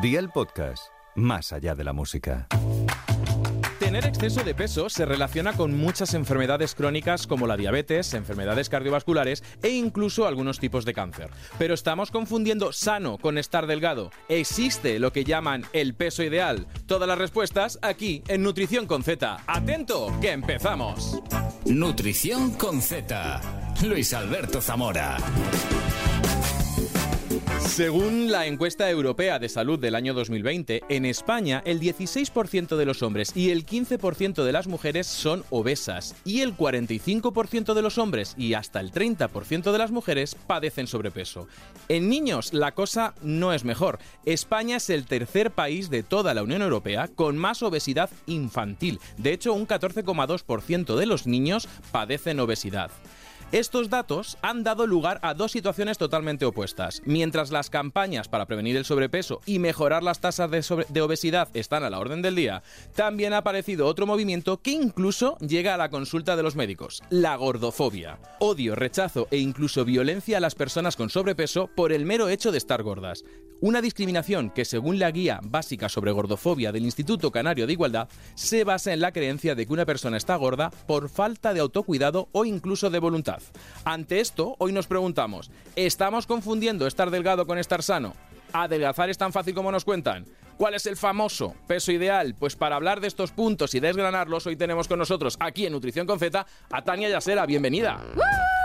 Día el podcast, más allá de la música. Tener exceso de peso se relaciona con muchas enfermedades crónicas como la diabetes, enfermedades cardiovasculares e incluso algunos tipos de cáncer. Pero estamos confundiendo sano con estar delgado. ¿Existe lo que llaman el peso ideal? Todas las respuestas aquí en Nutrición con Z. Atento, que empezamos. Nutrición con Z. Luis Alberto Zamora. Según la encuesta europea de salud del año 2020, en España el 16% de los hombres y el 15% de las mujeres son obesas y el 45% de los hombres y hasta el 30% de las mujeres padecen sobrepeso. En niños la cosa no es mejor. España es el tercer país de toda la Unión Europea con más obesidad infantil. De hecho, un 14,2% de los niños padecen obesidad. Estos datos han dado lugar a dos situaciones totalmente opuestas. Mientras las campañas para prevenir el sobrepeso y mejorar las tasas de, obesidad están a la orden del día, también ha aparecido otro movimiento que incluso llega a la consulta de los médicos, la gordofobia. Odio, rechazo e incluso violencia a las personas con sobrepeso por el mero hecho de estar gordas. Una discriminación que, según la guía básica sobre gordofobia del Instituto Canario de Igualdad, se basa en la creencia de que una persona está gorda por falta de autocuidado o incluso de voluntad. Ante esto, hoy nos preguntamos, ¿estamos confundiendo estar delgado con estar sano? ¿Adelgazar es tan fácil como nos cuentan? ¿Cuál es el famoso peso ideal? Pues para hablar de estos puntos y desgranarlos, hoy tenemos con nosotros aquí en Nutrición con Z a Tania Yasera. Bienvenida.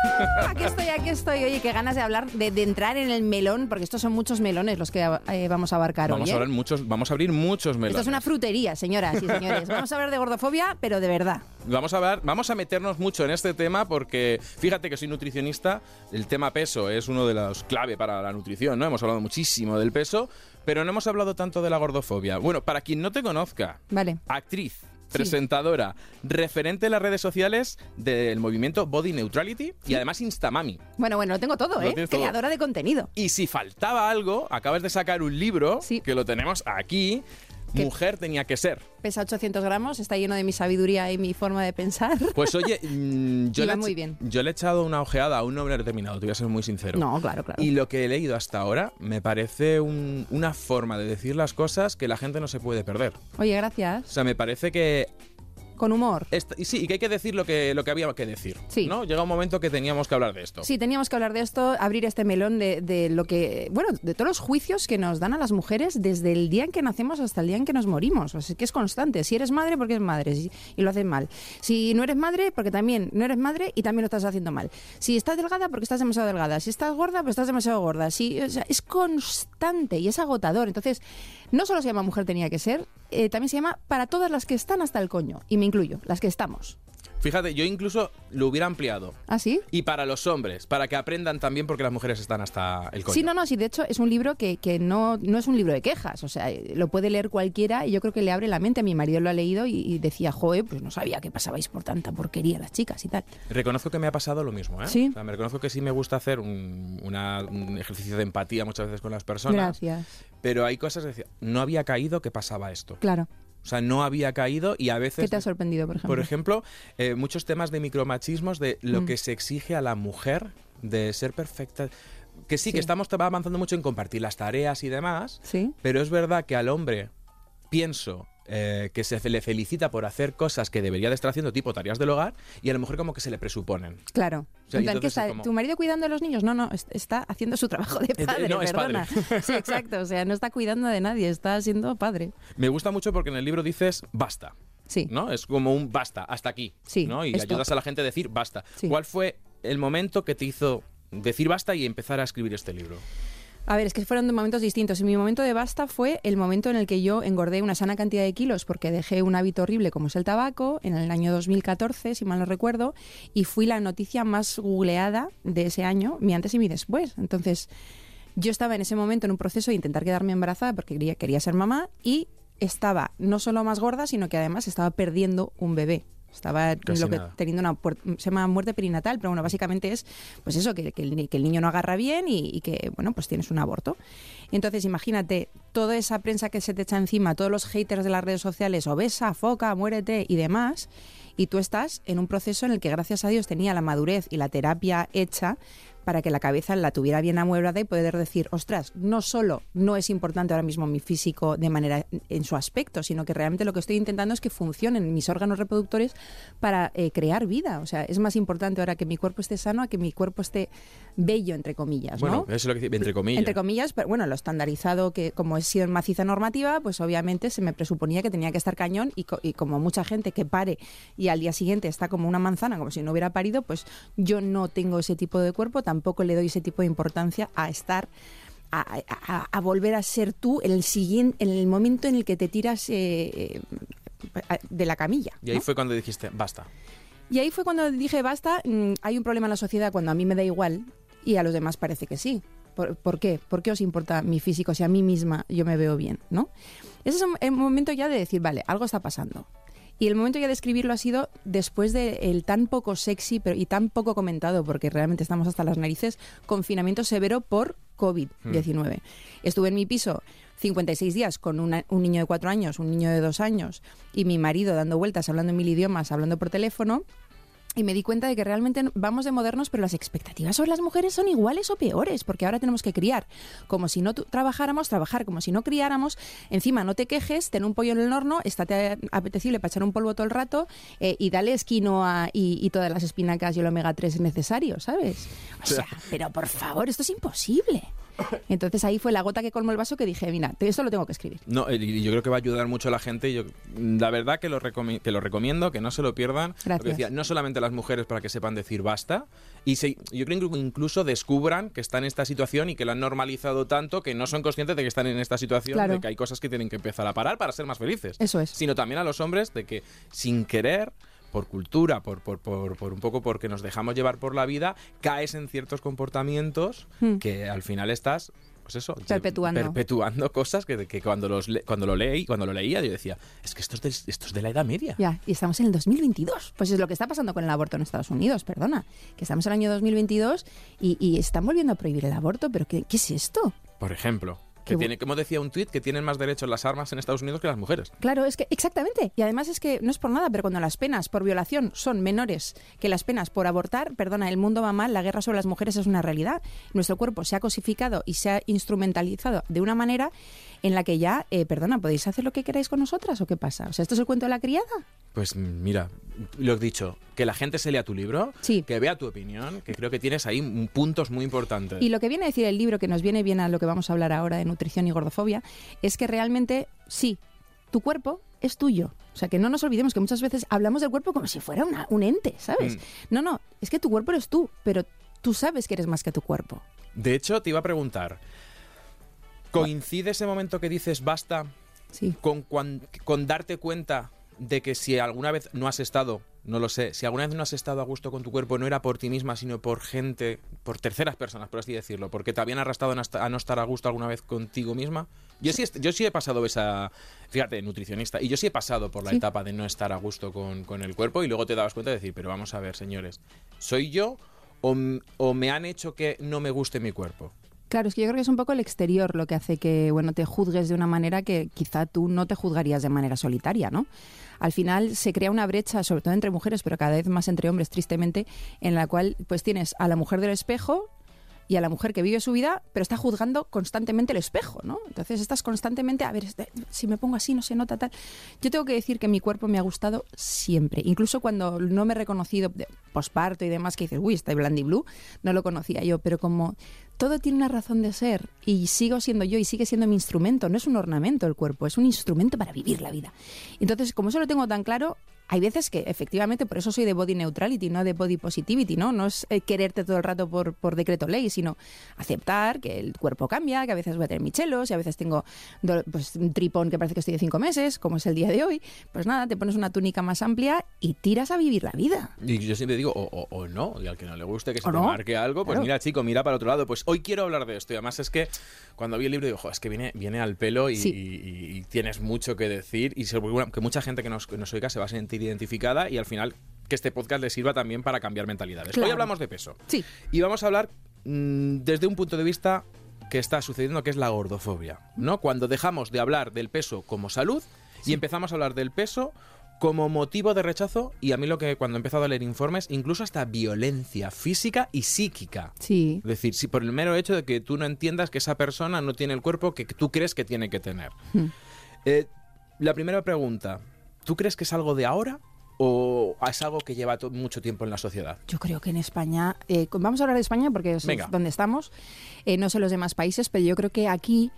Aquí estoy, aquí estoy. Oye, qué ganas de hablar, de, entrar en el melón, porque estos son muchos melones los que eh, vamos a abarcar vamos hoy. A ¿eh? muchos, vamos a abrir muchos melones. Esto es una frutería, señoras y señores. Vamos a hablar de gordofobia, pero de verdad. Vamos a, ver, vamos a meternos mucho en este tema porque fíjate que soy nutricionista, el tema peso es uno de los clave para la nutrición, ¿no? Hemos hablado muchísimo del peso, pero no hemos hablado tanto de la gordofobia. Bueno, para quien no te conozca, vale. actriz, presentadora, referente en las redes sociales del movimiento Body Neutrality y además Instamami. Bueno, bueno, lo tengo todo, ¿eh? Creadora de contenido. Y si faltaba algo, acabas de sacar un libro que lo tenemos aquí mujer tenía que ser. Pesa 800 gramos, está lleno de mi sabiduría y mi forma de pensar. Pues oye, mm, yo, le, muy bien. yo le he echado una ojeada a un nombre determinado, te voy a ser muy sincero. No, claro, claro. Y lo que he leído hasta ahora me parece una forma de decir las cosas que la gente no se puede perder. Oye, gracias. O sea, me parece que con humor. y sí, y que hay que decir lo que, lo que había que decir. Sí. ¿no? Llega un momento que teníamos que hablar de esto. Sí, teníamos que hablar de esto, abrir este melón de, de, lo que, bueno, de todos los juicios que nos dan a las mujeres desde el día en que nacemos hasta el día en que nos morimos. O sea, que es constante. Si eres madre, porque es madre y lo haces mal. Si no eres madre, porque también no eres madre y también lo estás haciendo mal. Si estás delgada, porque estás demasiado delgada. Si estás gorda, pues estás demasiado gorda. Si, o sea, es constante y es agotador. Entonces, no solo se llama mujer tenía que ser, eh, también se llama para todas las que están hasta el coño. Y me incluyo, las que estamos. Fíjate, yo incluso lo hubiera ampliado. ¿Ah, sí? Y para los hombres, para que aprendan también porque las mujeres están hasta el coño. Sí, no, no, sí, de hecho es un libro que, que no, no es un libro de quejas, o sea, lo puede leer cualquiera y yo creo que le abre la mente. Mi marido lo ha leído y, decía, joe, pues no sabía que pasabais por tanta porquería las chicas y tal. Reconozco que me ha pasado lo mismo, ¿eh? Sí. O sea, me reconozco que sí me gusta hacer un, un ejercicio de empatía muchas veces con las personas. Gracias. Pero hay cosas que decía, no había caído que pasaba esto. Claro. O sea, no había caído y a veces... ¿Qué te ha sorprendido, por ejemplo? Por ejemplo, eh, muchos temas de micromachismos, de lo mm. que se exige a la mujer de ser perfecta. Que sí, que estamos avanzando mucho en compartir las tareas y demás, ¿Sí? pero es verdad que al hombre, pienso, eh, que se le felicita por hacer cosas que debería de estar haciendo, tipo tareas del hogar, y a lo mejor como que se le presuponen. Claro. ¿Tu marido cuidando a los niños? No, no, está haciendo su trabajo de padre, no, perdona. Padre. Sí, exacto, o sea, no está cuidando de nadie, está siendo padre. Me gusta mucho porque en el libro dices basta. Sí. ¿No? Es como un basta, hasta aquí. Sí. ¿no? Y ayudas a la gente a decir basta. ¿Cuál fue el momento que te hizo decir basta y empezar a escribir este libro? A ver, es que fueron momentos distintos. Mi momento de basta fue el momento en el que yo engordé una sana cantidad de kilos porque dejé un hábito horrible como es el tabaco en el año 2014, si mal no recuerdo, y fui la noticia más googleada de ese año, mi antes y mi después. Entonces, yo estaba en ese momento en un proceso de intentar quedarme embarazada porque quería, quería ser mamá y estaba no solo más gorda, sino que además estaba perdiendo un bebé. Estaba lo que, teniendo una se llama muerte perinatal, pero bueno, básicamente es pues eso, que, el, niño no agarra bien y, que, bueno, pues tienes un aborto. Entonces, imagínate, toda esa prensa que se te echa encima, todos los haters de las redes sociales, obesa, foca, muérete y demás, y tú estás en un proceso en el que gracias a Dios tenía la madurez y la terapia hecha para que la cabeza la tuviera bien amueblada y poder decir, ostras, no solo no es importante ahora mismo mi físico de manera en su aspecto, sino que realmente lo que estoy intentando es que funcionen mis órganos reproductores para eh, crear vida. O sea, es más importante ahora que mi cuerpo esté sano a que mi cuerpo esté bello, entre comillas. Bueno, ¿no? eso es lo que entre comillas. Entre comillas, pero bueno, lo estandarizado que como he sido en maciza normativa, pues obviamente se me presuponía que tenía que estar cañón y, co- y como mucha gente que pare y al día siguiente está como una manzana, como si no hubiera parido, pues yo no tengo ese tipo de cuerpo, tampoco le doy ese tipo de importancia a estar a, a- a volver a ser tú en el siguiente, en el momento en el que te tiras eh, eh, de la camilla. Y ahí ¿no? fue cuando dijiste, basta. Y ahí fue cuando dije, basta, mm, hay un problema en la sociedad cuando a mí me da igual y a los demás parece que sí. ¿Por, por qué? ¿Por qué os importa mi físico si a mí misma yo me veo bien? ¿no? Ese es el momento ya de decir, vale, algo está pasando. Y el momento ya de escribirlo ha sido después del tan poco sexy pero, y tan poco comentado, porque realmente estamos hasta las narices, confinamiento severo por COVID-19. Estuve en mi piso 56 días con una- un niño de cuatro años, un niño de dos años y mi marido dando vueltas, hablando en mil idiomas, hablando por teléfono. Y me di cuenta de que realmente vamos de modernos, pero las expectativas sobre las mujeres son iguales o peores, porque ahora tenemos que criar. Como si no trabajáramos, trabajar como si no criáramos. Encima, no te quejes, ten un pollo en el horno, estate apetecible para echar un polvo todo el rato eh, y dale quinoa y, y todas las espinacas y el omega 3 necesario, ¿sabes? O sea, pero por favor, esto es imposible. Entonces ahí fue la gota que colmó el vaso que dije, mira, esto lo tengo que escribir. No, y yo creo que va a ayudar mucho a la gente. Yo, la verdad que lo, que lo recomiendo, que no se lo pierdan. Lo que decía, no solamente las mujeres para que sepan decir basta, y se- yo creo que incluso descubran que están en esta situación y que lo han normalizado tanto que no son conscientes de que están en esta situación, Claro. de que hay cosas que tienen que empezar a parar para ser más felices. Eso es. Sino también a los hombres de que sin querer por cultura, por, por, por, por un poco porque nos dejamos llevar por la vida, caes en ciertos comportamientos Hmm. que al final estás, pues eso, Perpetuando. perpetuando cosas que, que cuando, los le- cuando, lo leí, cuando lo leía yo decía, es que esto es, del- esto es de la Edad Media. Ya, y estamos en el 2022. Pues es lo que está pasando con el aborto en Estados Unidos, perdona. Que estamos en el año 2022 y, y están volviendo a prohibir el aborto, pero ¿qué, qué es esto? Por ejemplo, que tiene, como decía un tuit, que tienen más derechos las armas en Estados Unidos que las mujeres. Claro, es que exactamente. Y además es que no es por nada, pero cuando las penas por violación son menores que las penas por abortar, perdona, el mundo va mal, la guerra sobre las mujeres es una realidad. Nuestro cuerpo se ha cosificado y se ha instrumentalizado de una manera en la que ya, eh, perdona, ¿podéis hacer lo que queráis con nosotras o qué pasa? O sea, ¿esto es el cuento de la criada? Pues mira, lo he dicho, que la gente se lea tu libro, Sí. que vea tu opinión, que creo que tienes ahí puntos muy importantes. Y lo que viene a decir el libro, que nos viene bien a lo que vamos a hablar ahora de nutrición y gordofobia, es que realmente sí, tu cuerpo es tuyo. O sea, que no nos olvidemos que muchas veces hablamos del cuerpo como si fuera una- un ente, ¿sabes? Mm. No, no, es que tu cuerpo eres tú, pero tú sabes que eres más que tu cuerpo. De hecho, te iba a preguntar, ¿coincide ese momento que dices basta Sí. con, cuan- con darte cuenta de que si alguna vez no has estado, no lo sé, si alguna vez no has estado a gusto con tu cuerpo, no era por ti misma, sino por gente, por terceras personas, por así decirlo, porque te habían arrastrado a no estar a gusto alguna vez contigo misma? Yo sí, yo sí he pasado esa, fíjate, nutricionista, y yo sí he pasado por la Sí. etapa de no estar a gusto con, con el cuerpo y luego te dabas cuenta de decir, pero vamos a ver, señores, ¿soy yo o me han hecho que no me guste mi cuerpo? Claro, es que yo creo que es un poco el exterior lo que hace que, bueno, te juzgues de una manera que quizá tú no te juzgarías de manera solitaria, ¿no? Al final se crea una brecha, sobre todo entre mujeres, pero cada vez más entre hombres, tristemente, en la cual pues tienes a la mujer del espejo y a la mujer que vive su vida, pero está juzgando constantemente el espejo, ¿no? Entonces estás constantemente, a ver, si me pongo así no se nota tal. Yo tengo que decir que mi cuerpo me ha gustado siempre, incluso cuando no me he reconocido posparto y demás, que dices, uy, está Blandy Blue, no lo conocía yo, pero como todo tiene una razón de ser y sigo siendo yo y sigue siendo mi instrumento, no es un ornamento el cuerpo, es un instrumento para vivir la vida. Entonces, como eso lo tengo tan claro, hay veces que efectivamente, por eso soy de body neutrality, no de body positivity, ¿no? No es eh, quererte todo el rato por, por decreto ley, sino aceptar que el cuerpo cambia, que a veces voy a tener michelos y a veces tengo pues, un tripón que parece que estoy de cinco meses, como es el día de hoy. Pues nada, te pones una túnica más amplia y tiras a vivir la vida. Y yo siempre digo, o, o- o no, y al que no le guste que se te no, marque algo, pues claro. mira, chico, mira para otro lado. Pues hoy quiero hablar de esto. Y además es que cuando vi el libro digo, "Jo, es que viene, viene al pelo y, Sí. y- y tienes mucho que decir. Y que mucha gente que nos, que nos oiga se va a sentir identificada y al final que este podcast le sirva también para cambiar mentalidades. Hoy hablamos de peso. Sí, Y vamos a hablar mm, desde un punto de vista que está sucediendo, que es la gordofobia. ¿no? Cuando dejamos de hablar del peso como salud y empezamos a hablar del peso como motivo de rechazo y a mí lo que cuando he empezado a leer informes, incluso hasta violencia física y psíquica. Sí. Es decir, si por el mero hecho de que tú no entiendas que esa persona no tiene el cuerpo que tú crees que tiene que tener. Hmm. Eh, la primera pregunta, ¿tú crees que es algo de ahora o es algo que lleva mucho tiempo en la sociedad? Yo creo que en España, eh, vamos a hablar de España porque es Venga. donde estamos, eh, no sé los demás países, pero yo creo que aquí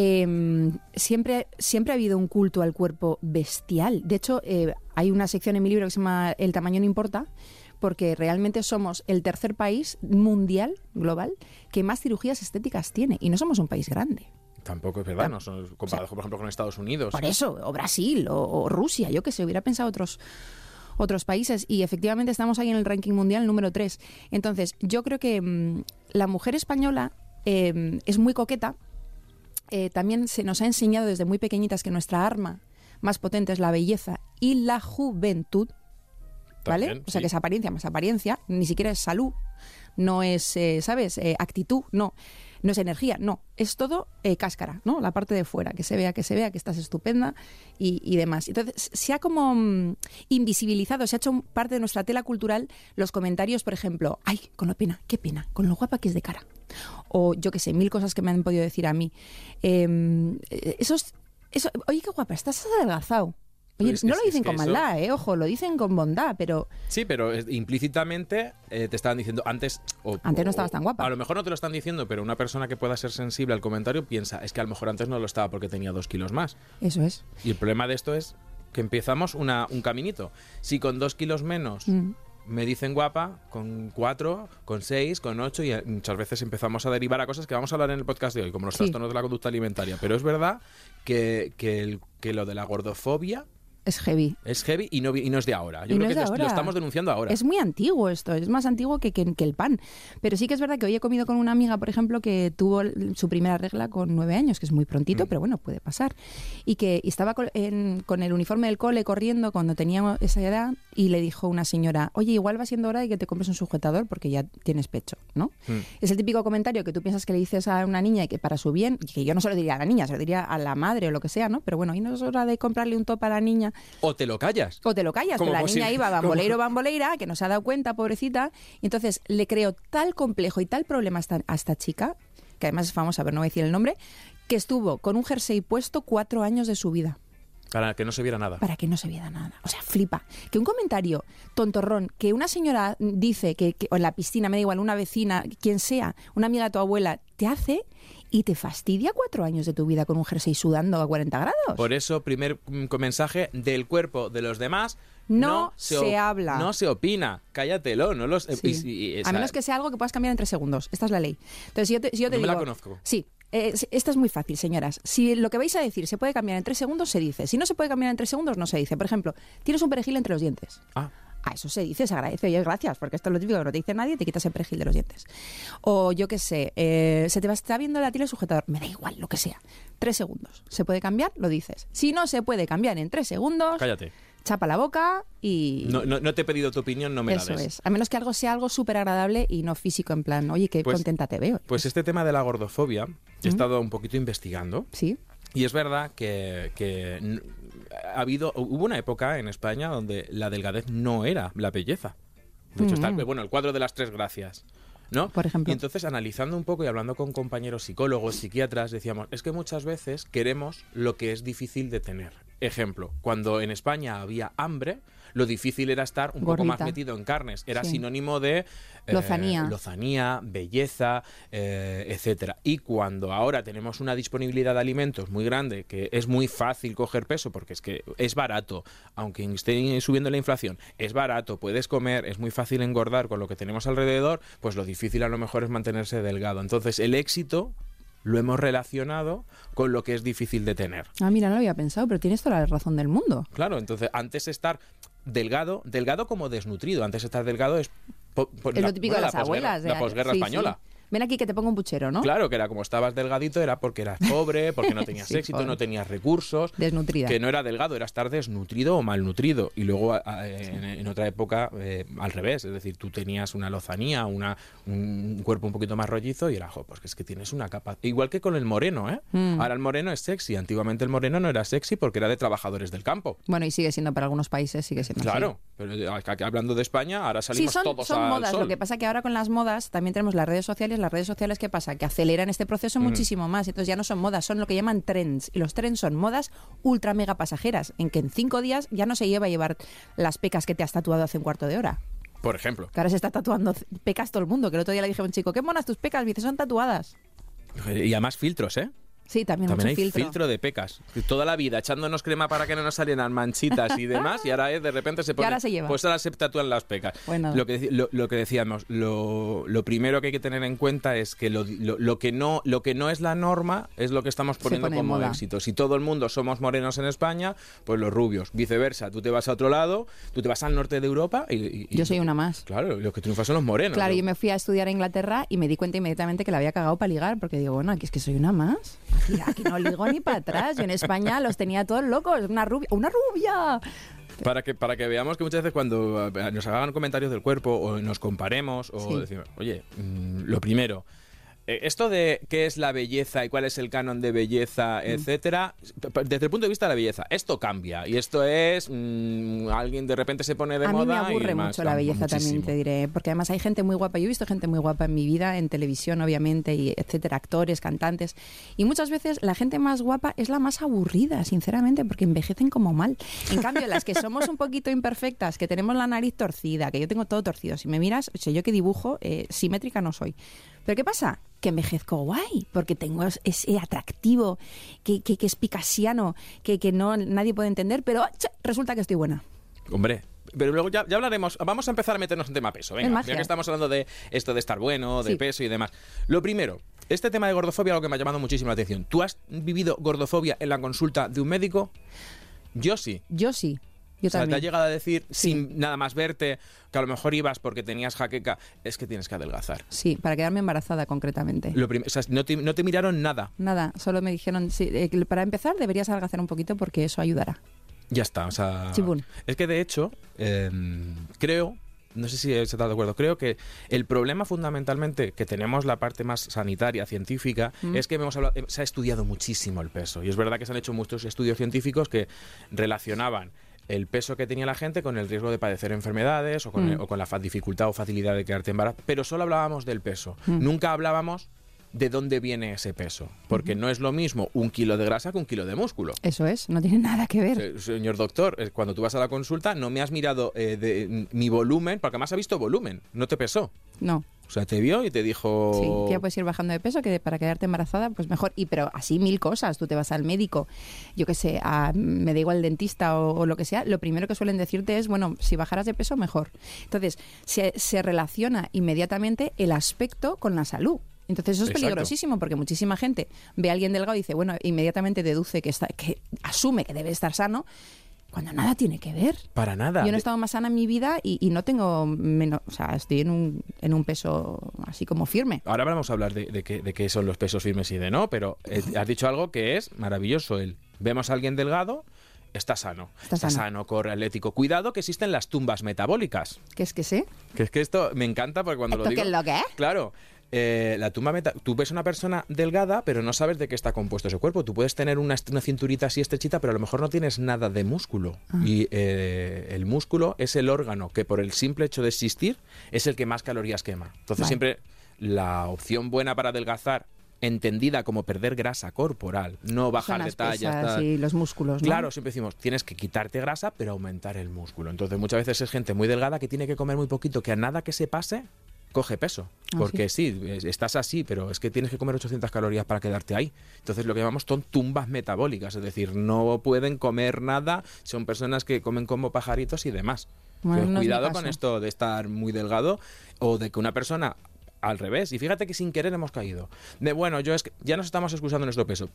eh, siempre, siempre ha habido un culto al cuerpo bestial. De hecho, eh, hay una sección en mi libro que se llama El tamaño no importa, porque realmente somos el tercer país mundial, global, que más cirugías estéticas tiene. Y no somos un país grande. Tampoco es verdad, no son comparado, por ejemplo, con Estados Unidos. Por eso, o Brasil, o, o Rusia, yo que sé, hubiera pensado otros otros países y efectivamente estamos ahí en el ranking mundial número 3. Entonces, yo creo que mm, la mujer española eh, es muy coqueta. Eh, también se nos ha enseñado desde muy pequeñitas que nuestra arma más potente es la belleza y la juventud. ¿Vale? También, o sea, sí. que es apariencia más apariencia, ni siquiera es salud, no es, eh, ¿sabes? Eh, actitud, no. No es energía, no. Es todo eh, cáscara, ¿no? La parte de fuera, que se vea, que se vea, que estás estupenda y, y demás. Entonces, se ha como mm, invisibilizado, se ha hecho parte de nuestra tela cultural los comentarios, por ejemplo, ay, con lo pena, qué pena, con lo guapa que es de cara. O yo qué sé, mil cosas que me han podido decir a mí. Eh, esos, eso, oye, qué guapa, estás adelgazado. Oye, no es- lo dicen con eso- maldad, eh, ojo, lo dicen con bondad, pero Sí, pero es- implícitamente eh, te estaban diciendo antes. o- Antes no o- estabas tan guapa. A lo mejor no te lo están diciendo, pero una persona que pueda ser sensible al comentario piensa, es que a lo mejor antes no lo estaba porque tenía dos kilos más. eso es. Y el problema de esto es que empezamos una, un caminito. Si con dos kilos menos Mm. me dicen guapa, con cuatro, con seis, con ocho, y eh, muchas veces empezamos a derivar a cosas que vamos a hablar en el podcast de hoy, como los Sí. trastornos de la conducta alimentaria. Pero es verdad que, que, el- que lo de la gordofobia Es heavy. es heavy y no, y no es de ahora. Yo Y creo que lo- estamos denunciando ahora. Es muy antiguo esto, es más antiguo que, que- que el pan. Pero sí que es verdad que hoy he comido con una amiga, por ejemplo, que tuvo su primera regla con nueve años, que es muy prontito, Mm. pero bueno, puede pasar. Y que y estaba col- en- con el uniforme del cole corriendo cuando tenía esa edad y le dijo una señora, oye, igual va siendo hora de que te compres un sujetador porque ya tienes pecho, ¿no? Mm. Es el típico comentario que tú piensas que le dices a una niña y que para su bien, y que yo no se lo diría a la niña, se lo diría a la madre o lo que sea, ¿no? Pero bueno, y no es hora de comprarle un top a la niña O te lo callas. o te lo callas, pero la posible- niña iba bamboleiro, bamboleira, que no se ha dado cuenta, pobrecita. Y entonces le creó tal complejo y tal problema a esta chica, que además es famosa, pero no voy a decir el nombre, que estuvo con un jersey puesto cuatro años de su vida Para que no se viera nada. para que no se viera nada. O sea, flipa. Que un comentario tontorrón, que una señora dice que, que- o en la piscina, me da igual, una vecina, quien sea, una amiga de tu abuela, te hace y te fastidia cuatro años de tu vida con un jersey sudando a 40 grados. Por eso, primer mm, mensaje del cuerpo de los demás. No se habla. No se opina. Cállatelo. No los, eh, Sí. y- y- a menos que sea algo que puedas cambiar en tres segundos. Esta es la ley. Entonces, si yo te, si yo te No me la conozco. Sí. Eh, esta es muy fácil, señoras. Si lo que vais a decir se puede cambiar en tres segundos, se dice. Si no se puede cambiar en tres segundos, no se dice. Por ejemplo, tienes un perejil entre los dientes. Ah, A eso se dice, se agradece. Oye, gracias, porque esto es lo típico que no te dice nadie, te quitas el perejil de los dientes. O yo qué sé, eh, se te va está viendo la tira el sujetador. Me da igual, lo que sea. Tres segundos. ¿Se puede cambiar? Lo dices. Si no se puede cambiar en tres segundos, cállate. Chapa la boca y... No, no, no te he pedido tu opinión, no me Eso la des. es. A menos que algo sea algo súper agradable y no físico, en plan, oye, qué Pues- contenta te veo. Pues este tema de la gordofobia, he estado un poquito investigando. Sí. Y es verdad que, que ha habido, hubo una época en España donde la delgadez no era la belleza. De hecho, está, Mm. bueno, el cuadro de las tres gracias. ¿No? Por ejemplo. Y entonces, analizando un poco y hablando con compañeros psicólogos, psiquiatras, decíamos, es que muchas veces queremos lo que es difícil de tener. Ejemplo, cuando en España había hambre, lo difícil era estar un poco más metido en carnes. Era Sí. sinónimo de eh, Lozanía. lozanía, belleza, eh, etcétera. Y cuando ahora tenemos una disponibilidad de alimentos muy grande, que es muy fácil coger peso, porque es que es barato, aunque esté subiendo la inflación, es barato, puedes comer, es muy fácil engordar con lo que tenemos alrededor, pues lo difícil a lo mejor es mantenerse delgado. Entonces, el éxito lo hemos relacionado con lo que es difícil de tener. Ah, mira, no lo había pensado, pero tienes toda la razón del mundo. Claro, entonces antes estar delgado, delgado como desnutrido, antes estar delgado es po- po- Es la- lo típico bueno, de las la abuelas. La posguerra sí, española. sí. Ven aquí que te pongo un puchero, ¿no? Claro, que era como estabas delgadito, era porque eras pobre, porque no tenías Sí, éxito, pobre. no tenías recursos. Desnutrida. Que no era delgado, era estar desnutrido o malnutrido. Y luego en, en otra época eh, al revés, es decir, tú tenías una lozanía, una, un cuerpo un poquito más rollizo y era, jo, pues que es que tienes una capa. Igual que con el moreno, ¿eh? Mm. Ahora el moreno es sexy. Antiguamente el moreno no era sexy porque era de trabajadores del campo. Bueno, y sigue siendo para algunos países, sigue siendo así. Claro, pero eh, hablando de España, ahora Sí, salimos son, todos son al modas. sol. Lo que pasa que ahora con las modas también tenemos las redes sociales. Las redes sociales, ¿qué pasa? Que aceleran este Mm. proceso muchísimo más. Entonces ya no son modas, son lo que llaman trends. Y los trends son modas ultra mega pasajeras, en que en cinco días ya no se lleva a llevar las pecas que te has tatuado hace un cuarto de hora. Por ejemplo. Que ahora se está tatuando pecas todo el mundo. Que el otro día le dije a un chico, qué monas tus pecas. Dice, son tatuadas. Y además filtros, ¿eh? Sí, también, También hay filtro. filtro. de pecas. Toda la vida echándonos crema para que no nos salieran manchitas y demás, y ahora eh, de repente se pone. ahora se lleva. Pues ahora se tatúan las pecas. Bueno. Lo, que, lo, lo que decíamos, lo, lo primero que hay que tener en cuenta es que lo, lo- lo que no, lo que no es la norma es lo que estamos poniendo como éxito. Si todo el mundo somos morenos en España, pues los rubios. Viceversa, tú te vas a otro lado, tú te vas al norte de Europa y. y- y- Yo soy una más. Claro, los que triunfan son los morenos. Claro, ¿no? yo me fui a estudiar a Inglaterra y me di cuenta inmediatamente que la había cagado para ligar, porque digo, bueno, aquí es que soy una más. Aquí, aquí no ligo ni para atrás. Yo en España los tenía todos locos. Una rubia, una rubia. Para que, para que veamos que muchas veces cuando eh, nos hagan comentarios del cuerpo o nos comparemos o Sí. decimos, oye, mm, lo primero, esto de qué es la belleza y cuál es el canon de belleza, Mm. etcétera, desde el punto de vista de la belleza, esto cambia y esto es mm, alguien de repente se pone de a mí moda me aburre mucho la belleza también, te diré, porque además hay gente muy guapa. Yo he visto gente muy guapa en mi vida, en televisión, obviamente, y etcétera, actores, cantantes. Y muchas veces la gente más guapa es la más aburrida, sinceramente, porque envejecen como mal. En cambio, las que somos un poquito imperfectas, que tenemos la nariz torcida, que yo tengo todo torcido, si me miras, o sea, yo que dibujo, eh, simétrica no soy. Pero ¿qué pasa? Que envejezco guay, porque tengo es- ese atractivo que, que, que es picasiano, que, que no nadie puede entender, pero ¡cha! resulta que estoy buena. Hombre, pero luego ya, ya hablaremos. Vamos a empezar a meternos en tema peso. Es Venga, ya que estamos hablando de esto de estar bueno, de Sí. peso y demás. Lo primero, este tema de gordofobia, algo que me ha llamado muchísimo la atención. ¿Tú has vivido gordofobia en la consulta de un médico? Yo sí. Yo sí, yo o sea, te ha llegado a decir, sin nada más verte, que a lo mejor ibas porque tenías jaqueca, es que tienes que adelgazar. Sí, para quedarme embarazada concretamente. Lo prim- o sea, no te, no te miraron nada. Nada, solo me dijeron, sí, eh, para empezar deberías adelgazar un poquito porque eso ayudará. Ya está, o sea... Chibún. Es que de hecho, eh, creo, no sé si estás de acuerdo, creo que el problema fundamentalmente que tenemos la parte más sanitaria, científica, Mm. es que hemos hablado- eh, se ha estudiado muchísimo el peso. Y es verdad que se han hecho muchos estudios científicos que relacionaban el peso que tenía la gente con el riesgo de padecer enfermedades o con, Mm. el- o con la dificultad o facilidad de quedarte embarazada. Pero solo hablábamos del peso. Mm. Nunca hablábamos de dónde viene ese peso. Porque no es lo mismo un kilo de grasa que un kilo de músculo. Eso es, no tiene nada que ver. Se- Señor doctor, eh, cuando tú vas a la consulta no me has mirado eh, de, mi volumen, porque además ha visto volumen, no te pesó. No, O sea, te vio y te dijo... sí, ya puedes ir bajando de peso, que para quedarte embarazada, pues mejor. Y pero así mil cosas, tú te vas al médico, yo qué sé, a- me da igual el dentista o, o lo que sea, lo primero que suelen decirte es, bueno, si bajaras de peso, mejor. Entonces, se, se relaciona inmediatamente el aspecto con la salud. Entonces eso es Exacto. peligrosísimo porque muchísima gente ve a alguien delgado y dice, bueno, inmediatamente deduce que está, que asume que debe estar sano, cuando nada tiene que ver. Para nada. Yo no he estado más sana en mi vida y, y no tengo menos, o sea, estoy en un, en un peso así como firme. Ahora vamos a hablar de, de qué, de qué son los pesos firmes y de no, pero eh, has dicho algo que es maravilloso. El, vemos a alguien delgado, está sano. Está sano. sano, corre atlético. Cuidado que existen las tumbas metabólicas. ¿Qué es que sé? Que es que esto me encanta porque cuando lo ¿Esto digo... qué es lo que es? Claro. Eh, la tumba meta tú ves una persona delgada pero no sabes de qué está compuesto ese cuerpo tú puedes tener una, cinturita así estrechita pero a lo mejor no tienes nada de músculo Ah. y eh, el músculo es el órgano que por el simple hecho de existir es el que más calorías quema entonces Vale. siempre la opción buena para adelgazar entendida como perder grasa corporal no bajar de talla y los músculos, ¿no? Claro, siempre decimos, tienes que quitarte grasa, pero aumentar el músculo. Entonces, muchas veces es gente muy delgada que tiene que comer muy poquito, que a nada que se pase, coge peso. Ah, Porque sí, es- estás así, pero es que tienes que comer 800 calorías para quedarte ahí. Entonces, lo que llamamos son tumbas metabólicas, es decir, no pueden comer nada, son personas que comen como pajaritos y demás. Bueno, no cuidado con esto de estar muy delgado o de que una persona al revés. Y fíjate que sin querer hemos caído. De bueno, yo es que ya nos estamos excusando nuestro peso.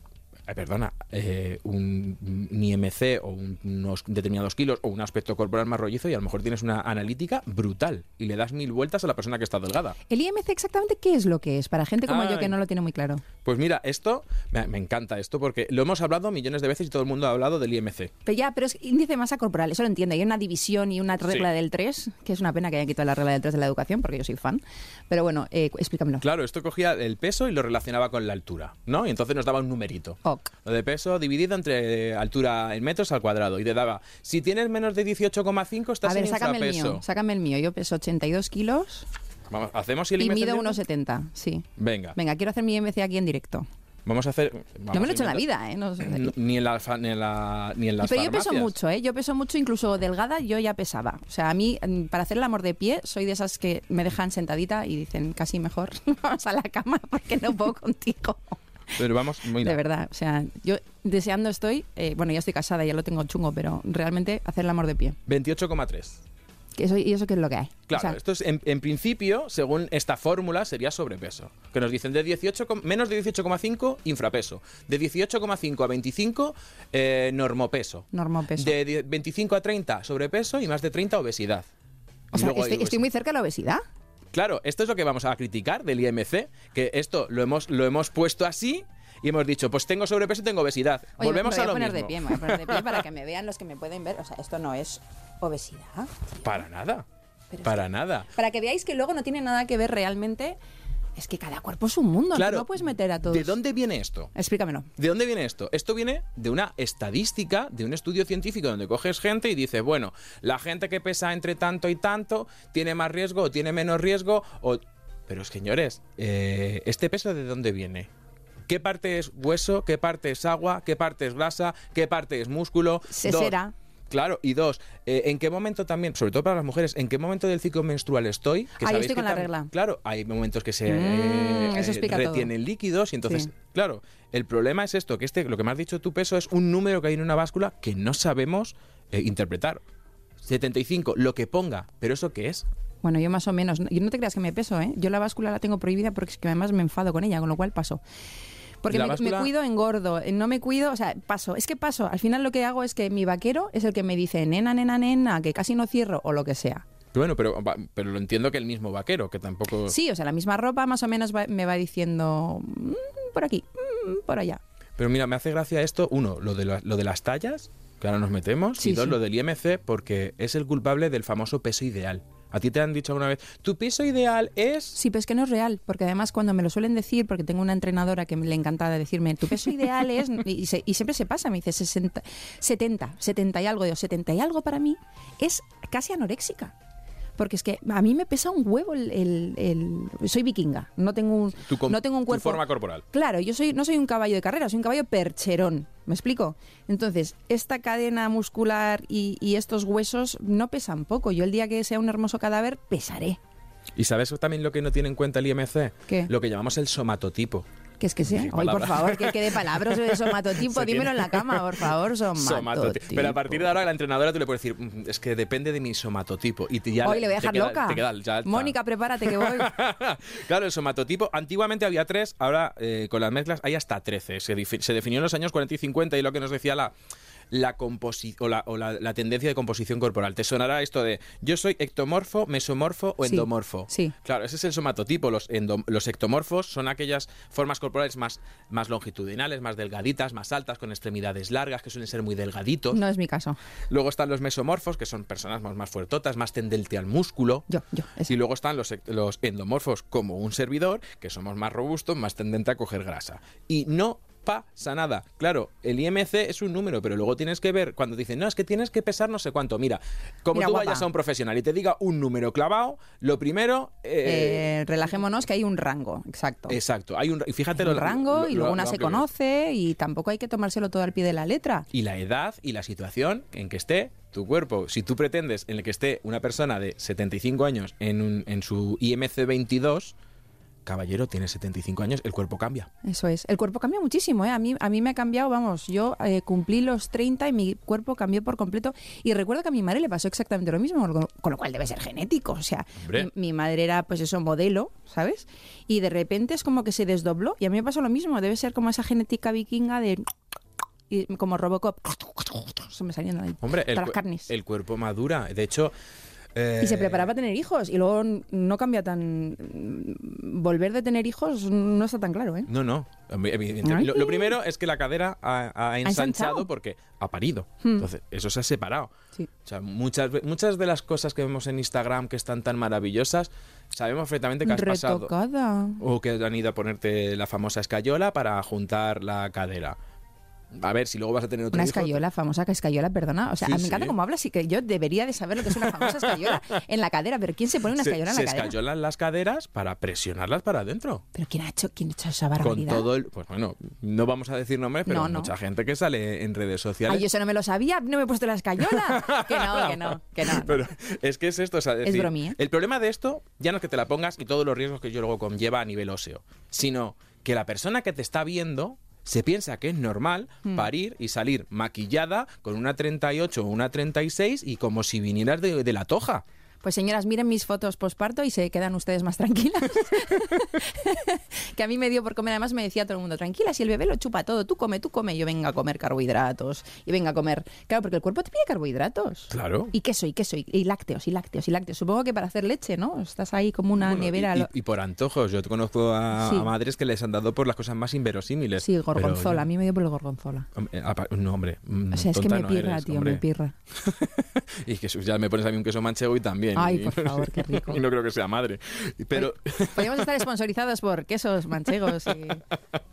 Eh, perdona, eh, un, un IMC o un- unos determinados kilos o un aspecto corporal más rollizo y a lo mejor tienes una analítica brutal y le das mil vueltas a la persona que está delgada. ¿El IMC exactamente qué es lo que es? Para gente como yo que no lo tiene muy claro. Pues mira, esto me, me encanta esto porque lo hemos hablado millones de veces y todo el mundo ha hablado del IMC. Pero ya, pero es índice de masa corporal, eso lo entiendo. Hay una división y una regla Sí. del 3, que es una pena que hayan quitado la regla del 3 de la educación, porque yo soy fan. Pero bueno, eh, explícamelo. Claro, esto cogía el peso y lo relacionaba con la altura, ¿no? Y entonces nos daba un numerito. Lo de peso dividido entre eh, altura en metros al cuadrado. Y te daba, si tienes menos de 18,5 estás A ver, en sácame el mío. Sácame el mío. Yo peso 82 kilos Vamos, ¿hacemos el y IMC mido de uno? 1,70. Sí. Venga, Venga, quiero hacer mi IMC aquí en directo. vamos a hacer... no me lo he hecho en la vida, ¿eh? No Ni en, la, ni en, la- ni en las Pero yo peso mucho, ¿eh? Yo peso mucho, incluso delgada, yo ya pesaba. O sea, a mí, mm, para hacer el amor de pie, soy de esas que me dejan sentadita y dicen casi mejor, vamos a la cama porque no puedo contigo. Pero vamos, mira, De verdad, o sea, yo deseando estoy, eh, bueno, ya estoy casada, ya lo tengo chungo, pero realmente hacer el amor de pie. 28,3. Que eso, ¿Y eso qué es lo que hay? Claro, O sea, esto es en, en principio, según esta fórmula, sería sobrepeso. Que nos dicen de 18, com- menos de 18,5 infrapeso. De 18,5 a 25 eh, normopeso. normopeso. De die- 25 a 30 sobrepeso y más de 30 obesidad. o sea, estoy, estoy muy cerca de la obesidad. Claro, esto es lo que vamos a criticar del IMC, que esto lo hemos, lo hemos puesto así y hemos dicho, pues tengo sobrepeso y tengo obesidad. Oye, Volvemos me voy a lo poner mismo. de pie, me voy a poner de pie para que me vean los que me pueden ver. O sea, esto no es obesidad. Para nada. Pero es Para que- nada. Para que veáis que luego no tiene nada que ver realmente. Es que cada cuerpo es un mundo, Claro. no puedes meter a todos. ¿De dónde viene esto? Explícamelo. ¿De dónde viene esto? Esto viene de una estadística, de un estudio científico donde coges gente y dices, bueno, la gente que pesa entre tanto y tanto tiene más riesgo o tiene menos riesgo o... Pero señores, eh, ¿este peso de dónde viene? ¿Qué parte es hueso? ¿Qué parte es agua? ¿Qué parte es grasa? ¿Qué parte es músculo? Se será. Claro, y dos, eh, ¿en qué momento también, sobre todo para las mujeres, en qué momento del ciclo menstrual estoy? Ah, yo sabéis estoy que con la regla. Claro, hay momentos que se Mm, eh, todo. retienen líquidos y entonces, Sí. claro, el problema es esto, que este, lo que me has dicho tu peso es un número que hay en una báscula que no sabemos eh, interpretar. 75, lo que ponga, pero ¿eso qué es? Bueno, yo más o menos. Yo no te creas que me peso, ¿eh? Yo la báscula la tengo prohibida porque es que además me enfado con ella, con lo cual paso. Porque me, cuido, engordo. eh, No me cuido, o sea, paso. Es que paso. Al final lo que hago es que mi vaquero es el que me dice, nena, nena, nena, que casi no cierro o lo que sea. Bueno, pero, pero lo entiendo que el mismo vaquero, que tampoco... Sí, o sea, la misma ropa más o menos va- me va diciendo, "Mm, por aquí, mm, por allá. Pero mira, me hace gracia esto, uno, lo de, la- lo de las tallas, que ahora nos metemos, Sí, y dos, sí. lo del IMC, porque es el culpable del famoso peso ideal. A ti te han dicho alguna vez, tu peso ideal es... Sí, pero es que no es real, porque además cuando me lo suelen decir, porque tengo una entrenadora que le encanta decirme, tu peso ideal es, y, se- y siempre se pasa, me dice 60, 70, 70 y algo, digo, 70 y algo para mí es casi anoréxica. Porque es que a mí me pesa un huevo el... el- el- soy vikinga, no tengo un, Tu no tengo un tu cuerpo... forma corporal. Claro, yo soy, no soy un caballo de carrera, soy un caballo percherón. ¿Me explico? Entonces, esta cadena muscular y, y estos huesos no pesan poco. Yo el día que sea un hermoso cadáver, pesaré. ¿Y sabes también lo que no tiene en cuenta el IMC? ¿Qué? Lo que llamamos el somatotipo. Que es que sea. Ay, por favor, que quede palabras de somatotipo. Se Dímelo tiene- en la cama, por favor, somatotipo. Somatotipo. Pero a partir de ahora la entrenadora tú le puedes decir, "Mm, es que depende de mi somatotipo. Y te, ya Hoy le voy a dejar queda- loca. te queda- ya está. Mónica, prepárate que voy. claro, el somatotipo, antiguamente había tres, ahora eh, con las mezclas hay hasta 13. Se, se definió en los años 40 y 50 y lo que nos decía la la composi- o, la, o la- la tendencia de composición corporal. Te sonará esto de yo soy ectomorfo, mesomorfo o endomorfo. sí. Claro, ese es el somatotipo. Los, los ectomorfos son aquellas formas corporales más, más longitudinales, más delgaditas, más altas, con extremidades largas, que suelen ser muy delgaditos. No es mi caso. Luego están los mesomorfos, que son personas más, más fuertotas, más tendente al músculo. Yo, yo. ese. Y luego están los, los endomorfos como un servidor, que somos más robustos, más tendente a coger grasa. Y no pasa nada. Claro, el IMC es un número, pero luego tienes que ver, cuando dicen, no, es que tienes que pesar no sé cuánto. Mira, como Mira, tú guapa. vayas a un profesional y te diga un número clavado, lo primero... eh, Eh, relajémonos que hay un rango, exacto. Exacto, hay un... Y fíjate un lo- rango lo- y luego lo una se conoce y tampoco hay que tomárselo todo al pie de la letra. y la edad y la situación en que esté tu cuerpo. Si tú pretendes en el que esté una persona de 75 años en, un- en su IMC 22, caballero, tiene 75 años, el cuerpo cambia. Eso es. El cuerpo cambia muchísimo, ¿eh? A mí, a mí me ha cambiado, vamos, yo eh, cumplí los 30 y mi cuerpo cambió por completo. Y recuerdo que a mi madre le pasó exactamente lo mismo, con, lo cual debe ser genético. O sea, mi, mi madre era, pues eso, modelo, ¿sabes? Y de repente es como que se desdobló. Y a mí me pasó lo mismo. Debe ser como esa genética vikinga de... y como Robocop. Se me salían ahí Hombre, el, las carnes. el cuerpo madura. De hecho... Y se eh, preparaba a tener hijos. Y luego no cambia tan... Volver de tener hijos no está tan claro, ¿eh? No, no. Lo, lo primero es que la cadera ha, ha ensanchado, ensanchado? porque ha parido. Hmm. Entonces, eso se ha separado. Sí. O sea, muchas, muchas de las cosas que vemos en Instagram que están tan maravillosas, sabemos perfectamente que has pasado. Retocada. O que han ido a ponerte la famosa escayola para juntar la cadera. A ver, si luego vas a tener otro Una hijo, escayola, famosa escayola, perdona. O sea, Sí, a mí me encanta sí. cómo hablas y que yo debería de saber lo que es una famosa escayola en la cadera. Pero ¿quién se pone una se, escayola en se la cadera? escayolan las caderas para presionarlas para adentro. ¿Pero quién ha hecho, quién ha hecho esa Con barbaridad? todo el. Pues bueno, no vamos a decir nombres, pero No, no. mucha gente que sale en redes sociales. Ay, yo eso no me lo sabía, no me he puesto la escayola. que no, que no, que no. Pero es que es esto, o sea, decir, bromía. El problema de esto ya no es que te la pongas y todos los riesgos que yo luego conlleva a nivel óseo, sino que la persona que te está viendo se piensa que es normal Hmm. parir y salir maquillada con una 38 o una 36 y como si vinieras de, de la toja. Pues señoras, miren mis fotos posparto y se quedan ustedes más tranquilas. que a mí me dio por comer, además me decía todo el mundo, tranquila, si el bebé lo chupa todo, tú come, tú come, yo venga a comer carbohidratos y venga a comer... Claro, porque el cuerpo te pide carbohidratos. Claro. Y queso, y queso, y, y lácteos, y lácteos, y lácteos. Supongo que para hacer leche, ¿no? Estás ahí como una Bueno, nevera. y, lo- y- y por antojos, yo te conozco a, Sí. a madres que les han dado por las cosas más inverosímiles. Sí, gorgonzola. yo- A mí me dio por el gorgonzola. Apa- no, hombre. mm, O sea, es que me no pirra, eres, tío, hombre. me pirra. Y que ya me pones a mí un queso manchego y también. Ay, y- por favor, qué rico. y no creo que sea madre. Pero Podríamos estar sponsorizados por quesos manchegos y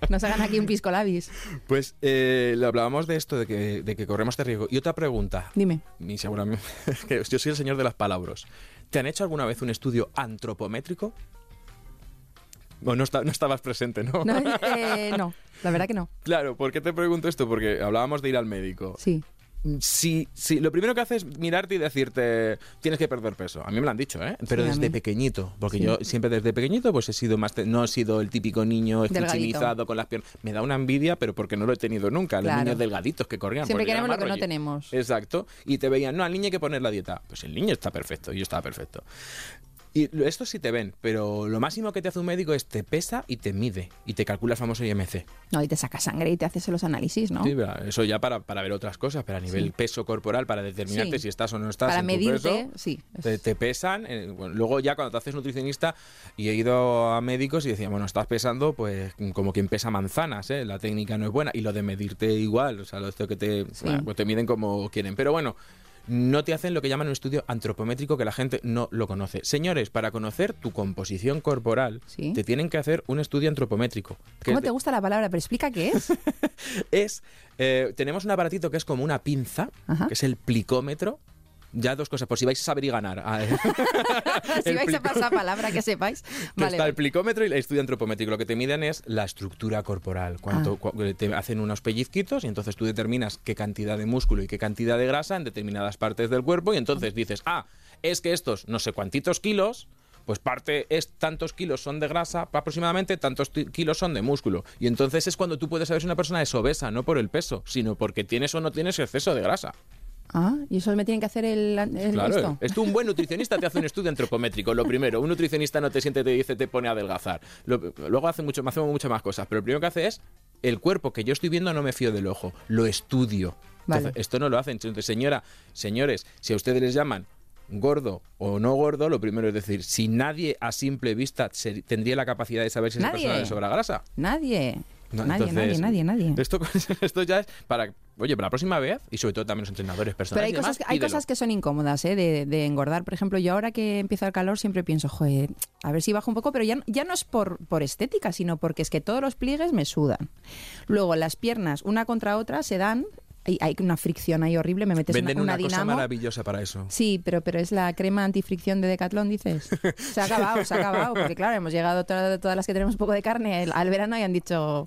nos hagan aquí un pisco labis. Pues eh, le hablábamos de esto, de que, de que corremos este riesgo. Y otra pregunta. Dime. Y seguramente, que yo soy el señor de las palabras. ¿Te han hecho alguna vez un estudio antropométrico? Bueno, no, está- no estabas presente, ¿no? No, eh, no, la verdad que no. Claro, ¿por qué te pregunto esto? Porque hablábamos de ir al médico. Sí. Si, si lo primero que hace es mirarte y decirte tienes que perder peso. A mí me lo han dicho, ¿eh? Pero Sí, desde pequeñito. Porque Sí. yo siempre desde pequeñito pues he sido más... no he sido el típico niño Delgadito. escuchinizado con las piernas. Me da una envidia, pero porque no lo he tenido nunca. Los niños delgaditos que corrían. Siempre queremos lo que no tenemos. Exacto. Y te veían, no, al niño hay que poner la dieta. Pues el niño está perfecto, yo estaba perfecto. Y esto sí te ven, pero lo máximo que te hace un médico es te pesa y te mide y te calcula el famoso IMC. No, y te saca sangre y te haces los análisis, ¿no? Sí, eso ya para, para ver otras cosas, pero a nivel Sí. peso corporal, para determinarte Sí. si estás o no estás Para en tu medirte, peso, sí. te, te pesan. eh, bueno, luego ya cuando te haces nutricionista y he ido a médicos y decían, bueno, estás pesando pues como quien pesa manzanas, ¿eh? la técnica no es buena. Y lo de medirte igual, o sea, lo esto que te, bueno, pues te miden como quieren. Pero bueno, no te hacen lo que llaman un estudio antropométrico que la gente no lo conoce. Señores, para conocer tu composición corporal, Sí. te tienen que hacer un estudio antropométrico. que ¿Cómo de- te gusta la palabra? Pero explica qué es. es eh, tenemos un aparatito que es como una pinza, Ajá. que es el plicómetro. Ya dos cosas, por si vais a saber y ganar. Ah, eh, si vais a pasar palabra, que sepáis. que Vale, está vale. el plicómetro y el estudio antropométrico. Lo que te miden es la estructura corporal. Cuánto, Ah. te hacen unos pellizquitos y entonces tú determinas qué cantidad de músculo y qué cantidad de grasa en determinadas partes del cuerpo y entonces dices, ah, es que estos no sé cuántitos kilos, pues parte es tantos kilos son de grasa, aproximadamente tantos kilos son de músculo. Y entonces es cuando tú puedes saber si una persona es obesa, no por el peso, sino porque tienes o no tienes exceso de grasa. Ah, y eso me tienen que hacer el, el Claro, un buen nutricionista te hace un estudio antropométrico. Lo primero, un nutricionista no te siente, te dice, te pone a adelgazar. Lo- luego hace mucho, hace muchas más cosas, pero lo primero que hace es el cuerpo que yo estoy viendo no me fío del ojo, lo estudio. Vale. Esto no lo hacen. Entonces, señora, señores, si a ustedes les llaman gordo o no gordo, lo primero es decir, si nadie a simple vista se- tendría la capacidad de saber si esa persona le sobra grasa. Nadie. No, nadie, entonces, nadie, nadie, nadie. Esto, esto ya es para, oye, para la próxima vez, y sobre todo también los entrenadores Pero personales. hay y demás, cosas, que- hay cosas que son incómodas ¿eh? de, de engordar. Por ejemplo, yo ahora que empieza el calor siempre pienso, joder, a ver si bajo un poco, pero ya, ya no es por, por estética, sino porque es que todos los pliegues me sudan. Luego las piernas, una contra otra, se dan, y hay una fricción ahí horrible, me metes Venden una, una, una cosa dinamo. maravillosa para eso. Sí, pero, pero es la crema antifricción de Decathlon, dices. Se ha acabado, se ha acabado. Porque claro, hemos llegado toda- todas las que tenemos un poco de carne al, al verano y han dicho,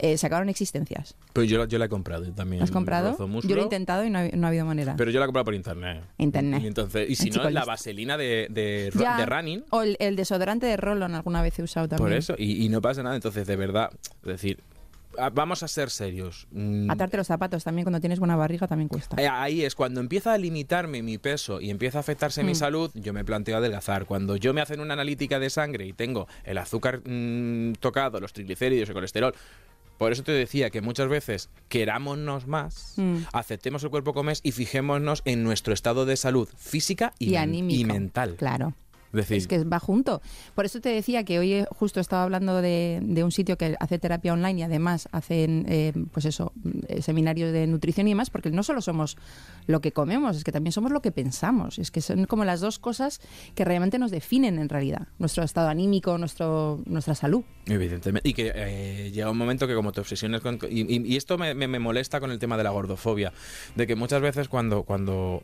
eh, se acabaron existencias. Pues yo, la- yo la he comprado también. ¿Has comprado? Yo lo he intentado y no ha, no ha habido manera. Pero yo la he comprado por internet. Internet. Y, entonces, y si El no, chico la vaselina de, de, ru- Ya. de running. O el, el desodorante de Rollon alguna vez he usado también. Por eso, y, y no pasa nada. Entonces, de verdad, es decir, vamos a ser serios. Mm, Atarte los zapatos también cuando tienes buena barriga también cuesta. Eh, Ahí es cuando empieza a limitarme mi peso y empieza a afectarse mi Mm. salud, yo me planteo adelgazar. Cuando yo me hacen una analítica de sangre y tengo el azúcar mm, tocado, los triglicéridos, el colesterol. Por eso te decía que muchas veces querámonos más, Mm. aceptemos el cuerpo como es y fijémonos en nuestro estado de salud física y, y mental. Claro. Es decir, Es que va junto. Por eso te decía que hoy he- justo estaba hablando de, de un sitio que hace terapia online y además hacen, eh, pues eso, eh, seminarios de nutrición y demás, porque no solo somos lo que comemos, es que también somos lo que pensamos. Es que son como las dos cosas que realmente nos definen en realidad. Nuestro estado anímico, nuestro, nuestra salud. Evidentemente. Y que eh, llega un momento que como te obsesiones con... Y, y- y esto me, me- me molesta con el tema de la gordofobia. De que muchas veces cuando, cuando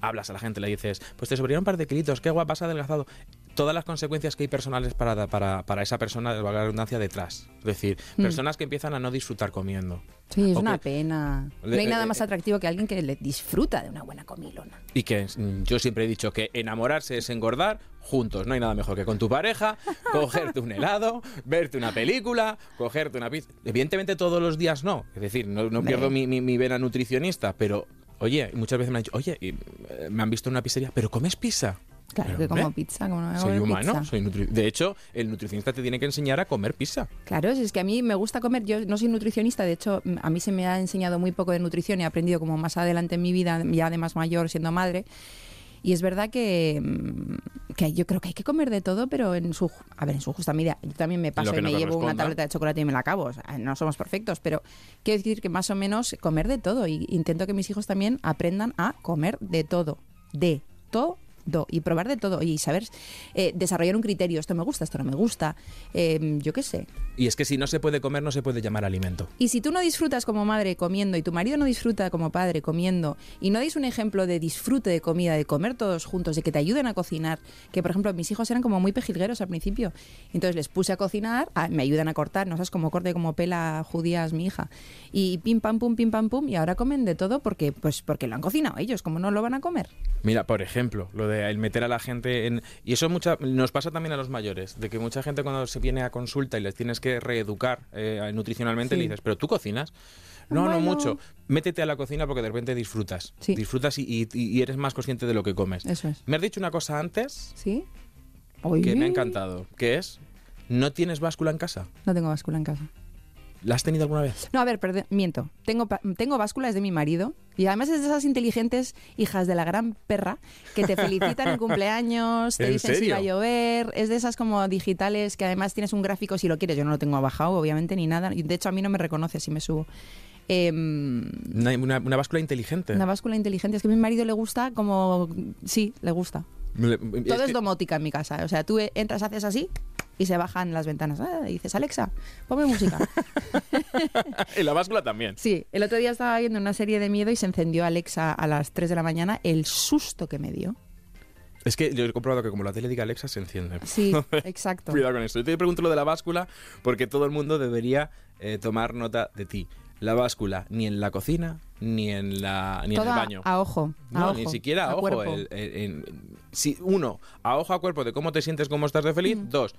hablas a la gente, le dices, pues te sobraron un par de kilitos, qué guapa, has adelgazado. Todas las consecuencias que hay personales para, para, para esa persona, de la redundancia, detrás. Es decir, Mm. personas que empiezan a no disfrutar comiendo. Sí, es una pena. No hay nada eh, más eh, atractivo que alguien que le disfruta de una buena comilona. Y que mm, yo siempre he dicho que enamorarse es engordar juntos. No hay nada mejor que con tu pareja, cogerte un helado, verte una película, cogerte una pizza. Evidentemente todos los días no. Es decir, no, no pierdo mi, mi- mi vena nutricionista, pero oye, muchas veces me han dicho, oye, y, eh, me han visto en una pizzería, pero comes pizza. Claro, Pero, que como pizza, como no a Soy humano, pizza. soy nutri- De hecho, el nutricionista te tiene que enseñar a comer pizza. Claro, es que a mí me gusta comer, yo no soy nutricionista, de hecho a mí se me ha enseñado muy poco de nutrición y he aprendido como más adelante en mi vida, ya de más mayor siendo madre. Y es verdad que, mm, que yo creo que hay que comer de todo, pero en su, a ver, en su justa medida. Yo también me paso y me llevo una tableta de chocolate y me la acabo. O sea, no somos perfectos, pero quiero decir que más o menos comer de todo. Y intento que mis hijos también aprendan a comer de todo. De todo. Y probar de todo. Y saber eh, desarrollar un criterio. Esto me gusta, esto no me gusta. Eh, yo qué sé. Y es que si no se puede comer, no se puede llamar alimento. Y si tú no disfrutas como madre comiendo y tu marido no disfruta como padre comiendo y no dais un ejemplo de disfrute de comida, de comer todos juntos, de que te ayuden a cocinar, que por ejemplo mis hijos eran como muy pejilgueros al principio, entonces les puse a cocinar, ah, me ayudan a cortar, no sabes cómo corte, como pela judías mi hija, y pim pam pum, pim pam pum, y ahora comen de todo porque pues porque lo han cocinado ellos, como no lo van a comer. Mira, por ejemplo, lo de el meter a la gente en... Y eso mucha, nos pasa también a los mayores, de que mucha gente cuando se viene a consulta y les tienes que reeducar eh, nutricionalmente, Sí. le dices, pero tú cocinas. No, no mucho. Métete a la cocina porque de repente disfrutas. Sí. Disfrutas y, y- y eres más consciente de lo que comes. Eso es. Me has dicho una cosa antes ¿Sí? que me ha encantado, que es, ¿no tienes báscula en casa? No tengo báscula en casa. ¿La has tenido alguna vez? No, a ver, perdón, miento. Tengo, tengo básculas de mi marido y además es de esas inteligentes hijas de la gran perra que te felicitan en cumpleaños, te ¿En dicen si va a serio? llover. Es de esas como digitales que además tienes un gráfico si lo quieres. Yo no lo tengo bajado, obviamente, ni nada. De hecho, a mí no me reconoce si me subo. Em, Una, una- una báscula inteligente. una báscula inteligente. Es que a mi marido le gusta como... Sí, le gusta. Todo es, domótica en mi casa. O sea, tú entras, haces así y se bajan las ventanas. Ah, y dices, Alexa, ponme música. en la báscula también. Sí, el otro día estaba viendo una serie de miedo y se encendió Alexa a las 3 de la mañana. El susto que me dio. Es que yo he comprobado que como la tele diga Alexa, se enciende. Sí, exacto. Cuidado con esto. Yo te pregunto lo de la báscula porque todo el mundo debería eh, tomar nota de ti. La báscula ni en la cocina ni en la ni Todo en el baño. A, ojo. a no, ojo, ni siquiera a, ojo. el- el- si, uno, a ojo a cuerpo de cómo te sientes, cómo estás de feliz. Dos,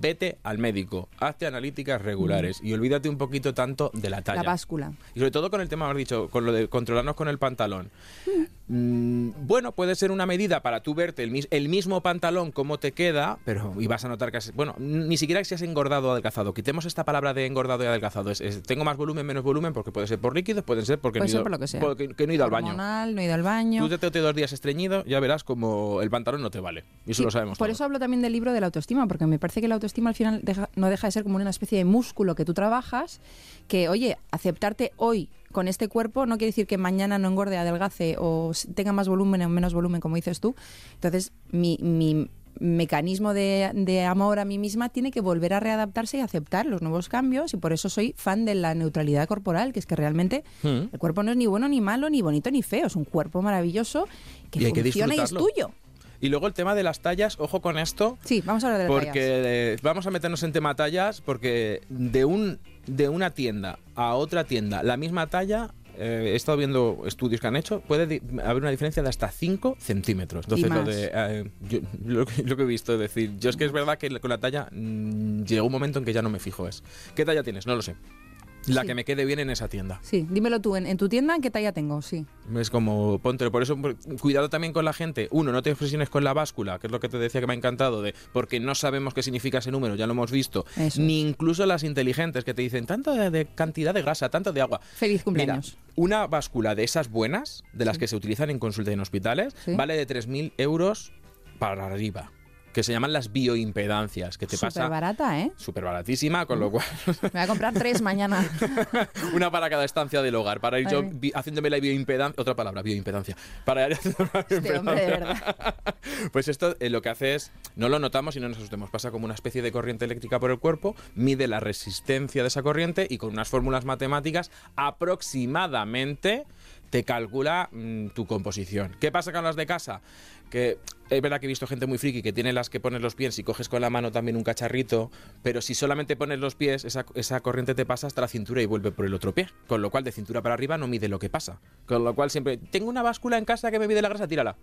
vete al médico, hazte analíticas regulares y olvídate un poquito tanto de la talla. La báscula. Y sobre todo con el tema, has dicho, con lo de controlarnos con el pantalón. Mm, bueno, puede ser una medida para tú verte el, mis- el mismo pantalón, cómo te queda, pero y vas a notar que has, bueno, ni siquiera si has engordado o adelgazado. Quitemos esta palabra de engordado y adelgazado. Es, es, tengo más volumen, menos volumen, porque puede ser por líquidos, puede ser porque Puede no he ser ido- por lo que sea. porque- que no he ido al baño. No he ido al baño. Tú te te dos días estreñido, ya verás como el pantalón no te vale. Y eso Sí, lo sabemos Por eso hablo también del libro de la autoestima, porque me parece que la autoestima al final deja- no deja de ser como una especie de músculo que tú trabajas, que, oye, aceptarte hoy con este cuerpo no quiere decir que mañana no engorde, adelgace o tenga más volumen o menos volumen, como dices tú. Entonces, mi, mi mecanismo de, de amor a mí misma tiene que volver a readaptarse y aceptar los nuevos cambios y por eso soy fan de la neutralidad corporal, que es que realmente Mm. el cuerpo no es ni bueno ni malo, ni bonito ni feo, es un cuerpo maravilloso que Y hay que funciona y es tuyo. Y luego el tema de las tallas, ojo con esto. Sí, vamos a hablar de las Porque tallas. eh, vamos a meternos en tema tallas porque de un de una tienda a otra tienda la misma talla, eh, he estado viendo estudios que han hecho, puede haber una diferencia de hasta 5 centímetros. Entonces, lo, más. de, eh, yo- lo, que, lo que he visto es decir, yo es que es verdad que con la talla mm, llegó un momento en que ya no me fijo. Es, ¿Qué talla tienes? No lo sé. La Sí. que me quede bien en esa tienda. Sí, dímelo tú, ¿en, en tu tienda qué talla tengo? Sí. Es como, ponte, por eso, cuidado también con la gente. Uno, no te obsesiones con la báscula, que es lo que te decía que me ha encantado, de porque no sabemos qué significa ese número, ya lo hemos visto. Eso Ni incluso las inteligentes que te dicen tanto de, de cantidad de grasa, tanto de agua. Feliz cumpleaños. Mira, una báscula de esas buenas, de las que se utilizan en consulta y en hospitales, Sí. vale de 3.000 euros para arriba. Que se llaman las bioimpedancias, que te Súper pasa barata, ¿eh? súper baratísima, con lo cual Me voy a comprar tres mañana. una para cada estancia del hogar, para ir yo haciéndome la bioimpedancia, otra palabra, bioimpedancia, para ir la Este hombre, de verdad. Pues esto eh, lo que hace es, no lo notamos y no nos asustemos, pasa como una especie de corriente eléctrica por el cuerpo, mide la resistencia de esa corriente y con unas fórmulas matemáticas aproximadamente te calcula mm, tu composición. ¿Qué pasa con las de casa? Que es verdad que he visto gente muy friki que tiene las que pones los pies y coges con la mano también un cacharrito, pero si solamente pones los pies, esa, esa corriente te pasa hasta la cintura y vuelve por el otro pie. Con lo cual, de cintura para arriba no mide lo que pasa. Con lo cual, siempre, tengo una báscula en casa que me mide la grasa, tírala.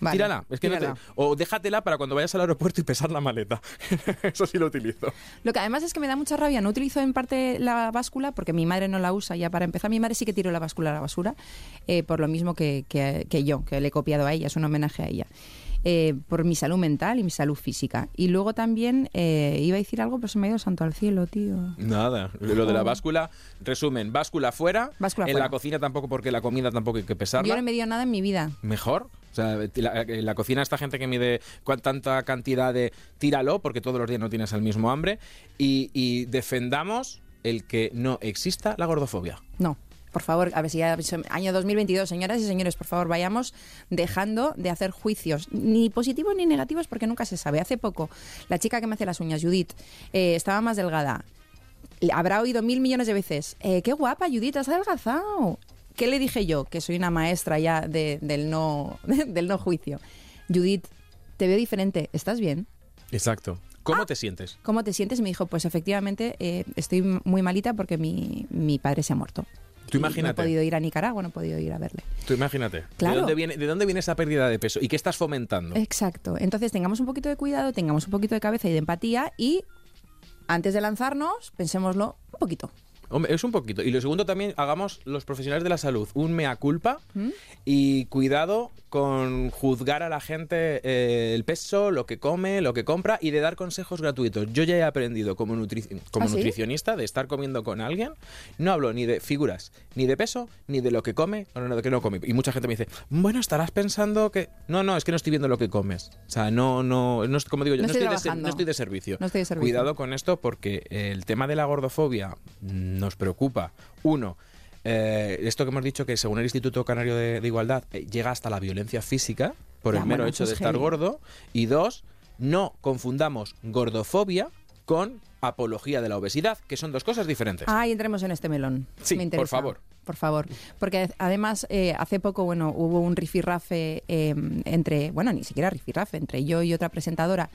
Vale, Tírala, es que no te- o déjatela para cuando vayas al aeropuerto y pesar la maleta. Eso sí lo utilizo. Lo que además es que me da mucha rabia, no utilizo en parte la báscula porque mi madre no la usa ya para empezar. Mi madre sí que tiró la báscula a la basura, eh, por lo mismo que, que- que yo, que le he copiado a ella, es un homenaje a ella. Eh, por mi salud mental y mi salud física. Y luego también eh, iba a decir algo, pero se me ha ido santo al cielo, tío. Nada, lo de la báscula, resumen, báscula fuera, Báscula en fuera. la cocina tampoco porque la comida tampoco hay que pesarla. Yo no he medido nada en mi vida. Mejor. Sea, la, en la cocina esta gente que mide tanta cantidad de tíralo, porque todos los días no tienes el mismo hambre, y, defendamos el que no exista la gordofobia. No. Por favor, a ver si ya año 2022, señoras y señores, por favor, vayamos dejando de hacer juicios, ni positivos ni negativos, porque nunca se sabe. Hace poco, la chica que me hace las uñas, Judith, eh, estaba más delgada. Habrá oído mil millones de veces, eh, qué guapa, Judith, has adelgazado. ¿Qué le dije yo? Que soy una maestra ya de- del, no, del no juicio. Judith, te veo diferente, ¿estás bien? Exacto. ¿Cómo te sientes? ¿Cómo te sientes? Me dijo, pues efectivamente eh, estoy muy malita porque mi, mi padre se ha muerto. Tú Y No he imagínate. podido ir a Nicaragua, no he podido ir a verle. Tú imagínate. Claro. ¿De dónde, viene, ¿De dónde viene esa pérdida de peso? ¿Y qué estás fomentando? Exacto. Entonces tengamos un poquito de cuidado, tengamos un poquito de cabeza y de empatía y antes de lanzarnos, pensémoslo un poquito. Hombre, es un poquito. Y lo segundo también, hagamos los profesionales de la salud un mea culpa y cuidado con juzgar a la gente eh, el peso, lo que come, lo que compra y de dar consejos gratuitos. Yo ya he aprendido como, nutri- como ¿Ah, sí? nutricionista de estar comiendo con alguien. No hablo ni de figuras, ni de peso, ni de lo que come o de lo que no come. Y mucha gente me dice, bueno, estarás pensando que... No, no, es que no estoy viendo lo que comes. O sea, no, no, no como digo yo, No no, estoy estoy de, no estoy de servicio. No estoy de servicio. Cuidado con esto porque el tema de la gordofobia nos preocupa. Uno, eh, esto que hemos dicho que según el Instituto Canario de, de Igualdad eh, llega hasta la violencia física por Ya, el mero bueno, hecho de es estar heavy. gordo. Y dos, no confundamos gordofobia con apología de la obesidad, que son dos cosas diferentes. Ah, y entremos en este melón. Sí, Me por favor. Por favor. Porque además, eh, hace poco, bueno, hubo un rifirrafe eh, entre, bueno, ni siquiera rifirrafe, entre yo y otra presentadora.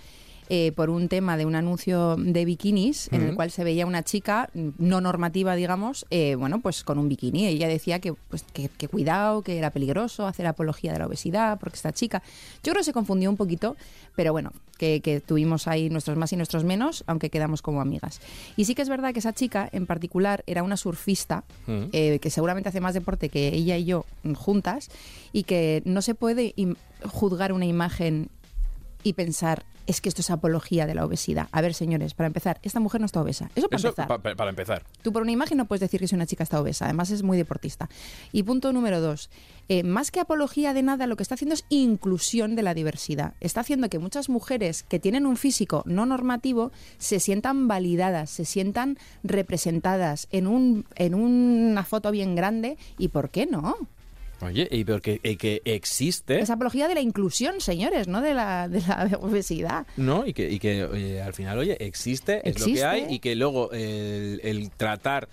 Eh, por un tema de un anuncio de bikinis en el cual se veía una chica mm, no normativa, digamos, eh, bueno, pues con un bikini. Ella decía que, pues, que, que cuidado, que era peligroso hacer apología de la obesidad, porque esta chica, yo creo que se confundió un poquito, pero bueno, que, que tuvimos ahí nuestros más y nuestros menos, aunque quedamos como amigas. Y sí que es verdad que esa chica en particular era una surfista, eh, que seguramente hace más deporte que ella y yo juntas, y que no se puede juzgar una imagen y pensar, es que esto es apología de la obesidad. A ver, señores, para empezar, esta mujer no está obesa. Eso para Eso empezar. pa- pa- para empezar. Tú por una imagen no puedes decir que si una chica está obesa, además es muy deportista. Y punto número dos, eh, más que apología de nada, lo que está haciendo es inclusión de la diversidad. Está haciendo que muchas mujeres que tienen un físico no normativo se sientan validadas, se sientan representadas en, un, en una foto bien grande. ¿Y por qué no? Oye, y porque y que existe... Es apología de la inclusión, señores, no de la, de la obesidad. No, y que, y que oye, al final, oye, existe, es lo que hay, y que luego el, el tratar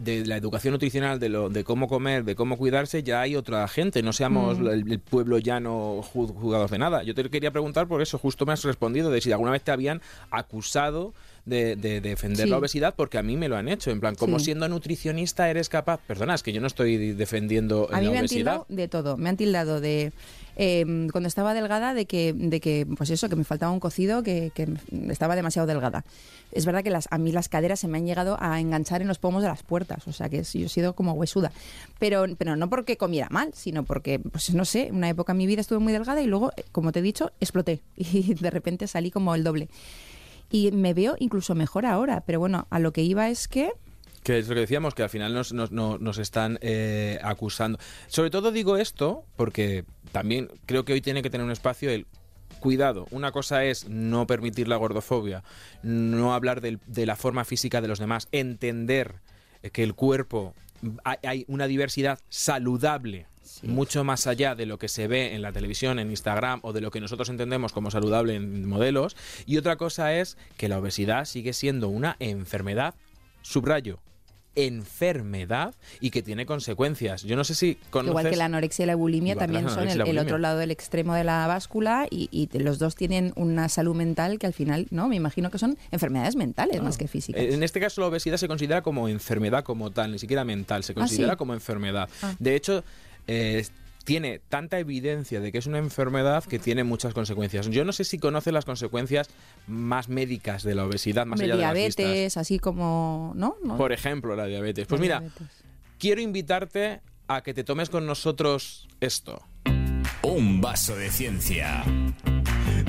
de la educación nutricional, de, lo, de cómo comer, de cómo cuidarse, ya hay otra gente, no seamos Mm. el, el pueblo llano ju- juzgados de nada. Yo te quería preguntar por eso, justo me has respondido, de si alguna vez te habían acusado de, de defender Sí. la obesidad porque a mí me lo han hecho. En plan, como Sí. siendo nutricionista eres capaz. Perdona, es que yo no estoy defendiendo A mí la me han obesidad. tildado de todo. Me han tildado de. eh, cuando estaba delgada, de que, de que, pues eso, que me faltaba un cocido, que, que estaba demasiado delgada. Es verdad que las, a mí las caderas se me han llegado a enganchar en los pomos de las puertas. O sea, que yo he sido como huesuda. Pero, pero no porque comiera mal, sino porque, pues no sé, una época en mi vida estuve muy delgada y luego, eh, como te he dicho, exploté. Y de repente salí como el doble. Y me veo incluso mejor ahora. Pero bueno, a lo que iba es que. Que es lo que decíamos, que al final nos, nos, nos- están eh, acusando. Sobre todo digo esto porque también creo que hoy tiene que tener un espacio el cuidado. Una cosa es no permitir la gordofobia, no hablar del- de la forma física de los demás, entender que el cuerpo hay, hay una diversidad saludable. Mucho más allá de lo que se ve en la televisión, en Instagram o de lo que nosotros entendemos como saludable en modelos. Y otra cosa es que la obesidad sigue siendo una enfermedad subrayo, enfermedad y que tiene consecuencias. Yo no sé si conoces... Igual que la anorexia y la bulimia Igual también la son el, otro lado del extremo de la báscula y, los dos tienen una salud mental que al final, no, me imagino que son enfermedades mentales más que físicas. En este caso la obesidad se considera como enfermedad como tal, ni siquiera mental, se considera ¿sí? como enfermedad. Ah. De hecho, eh, tiene tanta evidencia de que es una enfermedad que tiene muchas consecuencias. Yo no sé si conoce las consecuencias más médicas de la obesidad, más allá de las diabetes, así como, ¿no? ¿No? Por ejemplo, la diabetes. Pues La mira, diabetes. quiero invitarte a que te tomes con nosotros esto. Un vaso de ciencia.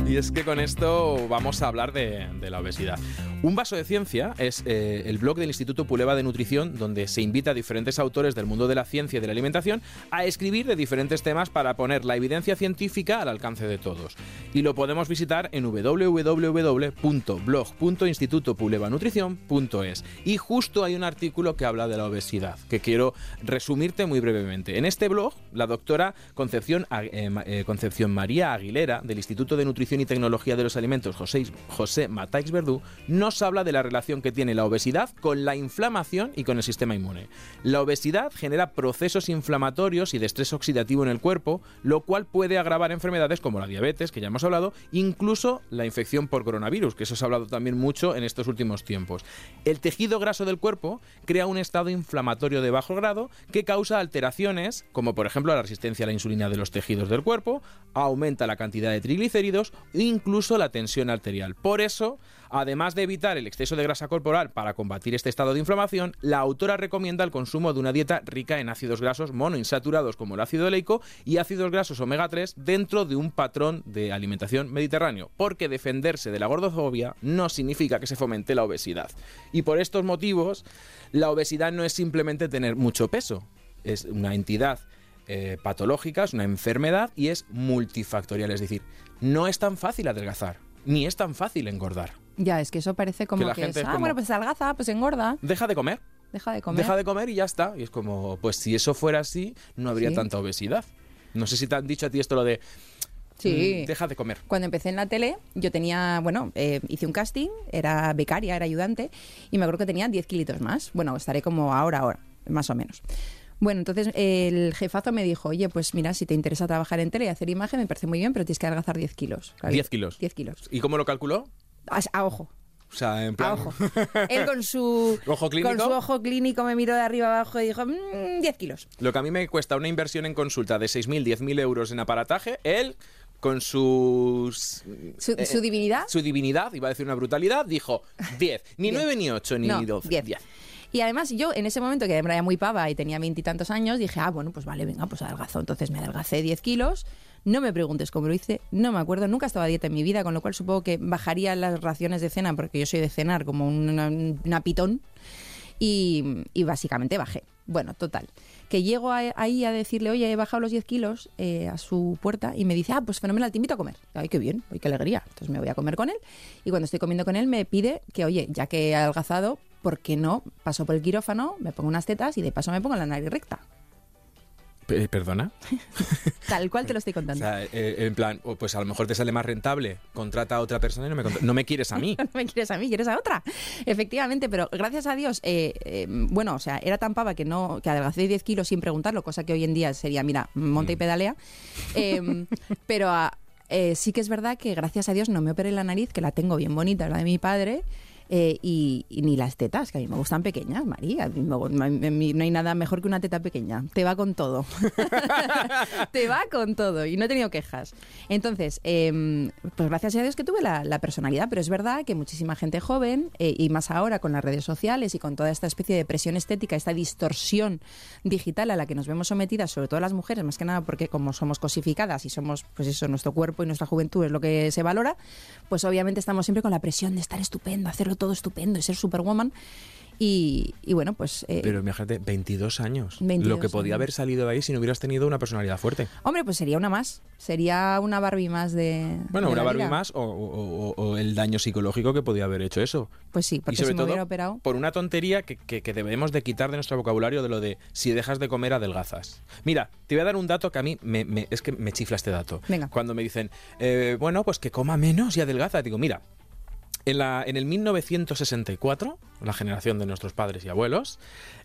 Y es que con esto vamos a hablar de, de la obesidad. Un vaso de ciencia es eh, el blog del Instituto Puleva de Nutrición, donde se invita a diferentes autores del mundo de la ciencia y de la alimentación a escribir de diferentes temas para poner la evidencia científica al alcance de todos. Y lo podemos visitar en www.blog.institutopulevanutrición.es. Y justo hay un artículo que habla de la obesidad, que quiero resumirte muy brevemente. En este blog, la doctora Concepción, eh, eh, María Aguilera, del Instituto de Nutrición y Tecnología de los Alimentos, José, José Verdú, nos habla de la relación que tiene la obesidad con la inflamación y con el sistema inmune. La obesidad genera procesos inflamatorios y de estrés oxidativo en el cuerpo, lo cual puede agravar enfermedades como la diabetes, que ya hemos hablado, incluso la infección por coronavirus, que eso se ha hablado también mucho en estos últimos tiempos. El tejido graso del cuerpo crea un estado inflamatorio de bajo grado que causa alteraciones, como por ejemplo la resistencia a la insulina de los tejidos del cuerpo, aumenta la cantidad de triglicéridos e incluso la tensión arterial. Por eso, además de evitar el exceso de grasa corporal para combatir este estado de inflamación, la autora recomienda el consumo de una dieta rica en ácidos grasos monoinsaturados como el ácido oleico y ácidos grasos omega 3 dentro de un patrón de alimentación mediterráneo, porque defenderse de la gordofobia no significa que se fomente la obesidad. Y por estos motivos, la obesidad no es simplemente tener mucho peso, es una entidad eh, patológica, es una enfermedad y es multifactorial, es decir, no es tan fácil adelgazar, ni es tan fácil engordar. Ya, es que eso parece como la que, gente es, ah, como- bueno, pues algaza, pues engorda, Deja de comer, deja de comer. deja de comer y ya está. Y es como, pues si eso fuera así, no habría Sí. tanta obesidad. No sé si te han dicho a ti esto lo de Sí. mm, deja de comer. Cuando empecé en la tele, yo tenía, bueno, eh, hice un casting, era becaria, era ayudante, y me acuerdo que tenía 10 kilitos más. Bueno, estaré como ahora, ahora, más o menos. Bueno, entonces el jefazo me dijo, oye, pues mira, si te interesa trabajar en tele y hacer imagen, me parece muy bien, pero tienes que adelgazar 10 kilos. Claro, 10 kilos. 10 kilos. ¿Y cómo lo calculó? A, a ojo, O sea, en a plan... ojo. Él con su, ¿Ojo clínico? con su ojo clínico me miró de arriba abajo y dijo, "Mm, 10 kilos. Lo que a mí me cuesta una inversión en consulta de 6.000, 10.000 euros en aparataje, él con sus... Su, eh, su divinidad. Su divinidad, iba a decir una brutalidad, dijo 10. Ni Diez. 9, ni 8, ni No, 12. 10. 10. Y además yo en ese momento que era muy pava y tenía veintitantos años, dije, ah, bueno, pues vale, venga, pues adelgazo. Entonces me adelgacé 10 kilos. No me preguntes cómo lo hice, no me acuerdo, nunca estaba a dieta en mi vida, con lo cual supongo que bajaría las raciones de cena, porque yo soy de cenar como una, una pitón, y, básicamente bajé. Bueno, total. Que llego ahí a decirle, oye, he bajado los 10 kilos eh, a su puerta y me dice, ah, pues fenomenal, te invito a comer. Ay, qué bien, ay, qué alegría. Entonces me voy a comer con él y cuando estoy comiendo con él me pide que, oye, ya que he adelgazado, ¿por qué no paso por el quirófano, me pongo unas tetas y de paso me pongo la nariz recta? Pe- ¿Perdona? Tal cual te lo estoy O contando. sea, eh, en plan, pues a lo mejor te sale más rentable, contrata a otra persona y no me, no me quieres a mí. no me quieres a mí, quieres a otra. Efectivamente, pero gracias a Dios, eh, eh, bueno, o sea, era tan pava que no que adelgacé 10 kilos sin preguntarlo, cosa que hoy en día sería, mira, monta y Mm. pedalea. Eh, pero ah, eh, sí que es verdad que gracias a Dios no me operé la nariz, que la tengo bien bonita, la de mi padre. Eh, y, ni las tetas, que a mí me gustan pequeñas, María. No hay nada mejor que una teta pequeña. Te va con todo. Te va con todo. Y no he tenido quejas. Entonces, em, pues gracias a Dios que tuve la, la personalidad, pero es verdad que muchísima gente joven, eh, y más ahora con las redes sociales y con toda esta especie de presión estética, esta distorsión digital a la que nos vemos sometidas, sobre todo las mujeres, más que nada porque como somos cosificadas y somos, pues eso, nuestro cuerpo y nuestra juventud es lo que se valora, pues obviamente estamos siempre con la presión de estar estupendo, hacerlo todo estupendo y ser superwoman. Y, y bueno, pues... eh, Pero imagínate, 22 años. 22 lo que podía años. haber salido de ahí si no hubieras tenido una personalidad fuerte. Hombre, pues sería una más. Sería una Barbie más de. Bueno, de una Barbie vida. más o, o- o- el daño psicológico que podía haber hecho eso. Pues sí, y porque sobre si me todo hubiera operado. por una tontería que, que- que debemos de quitar de nuestro vocabulario de lo de si dejas de comer adelgazas. Mira, te voy a dar un dato que a mí me, me- es que me chifla este dato. Venga. Cuando me dicen, eh, bueno, pues que coma menos y adelgaza, digo, mira, en, la, en el 1964, la generación de nuestros padres y abuelos,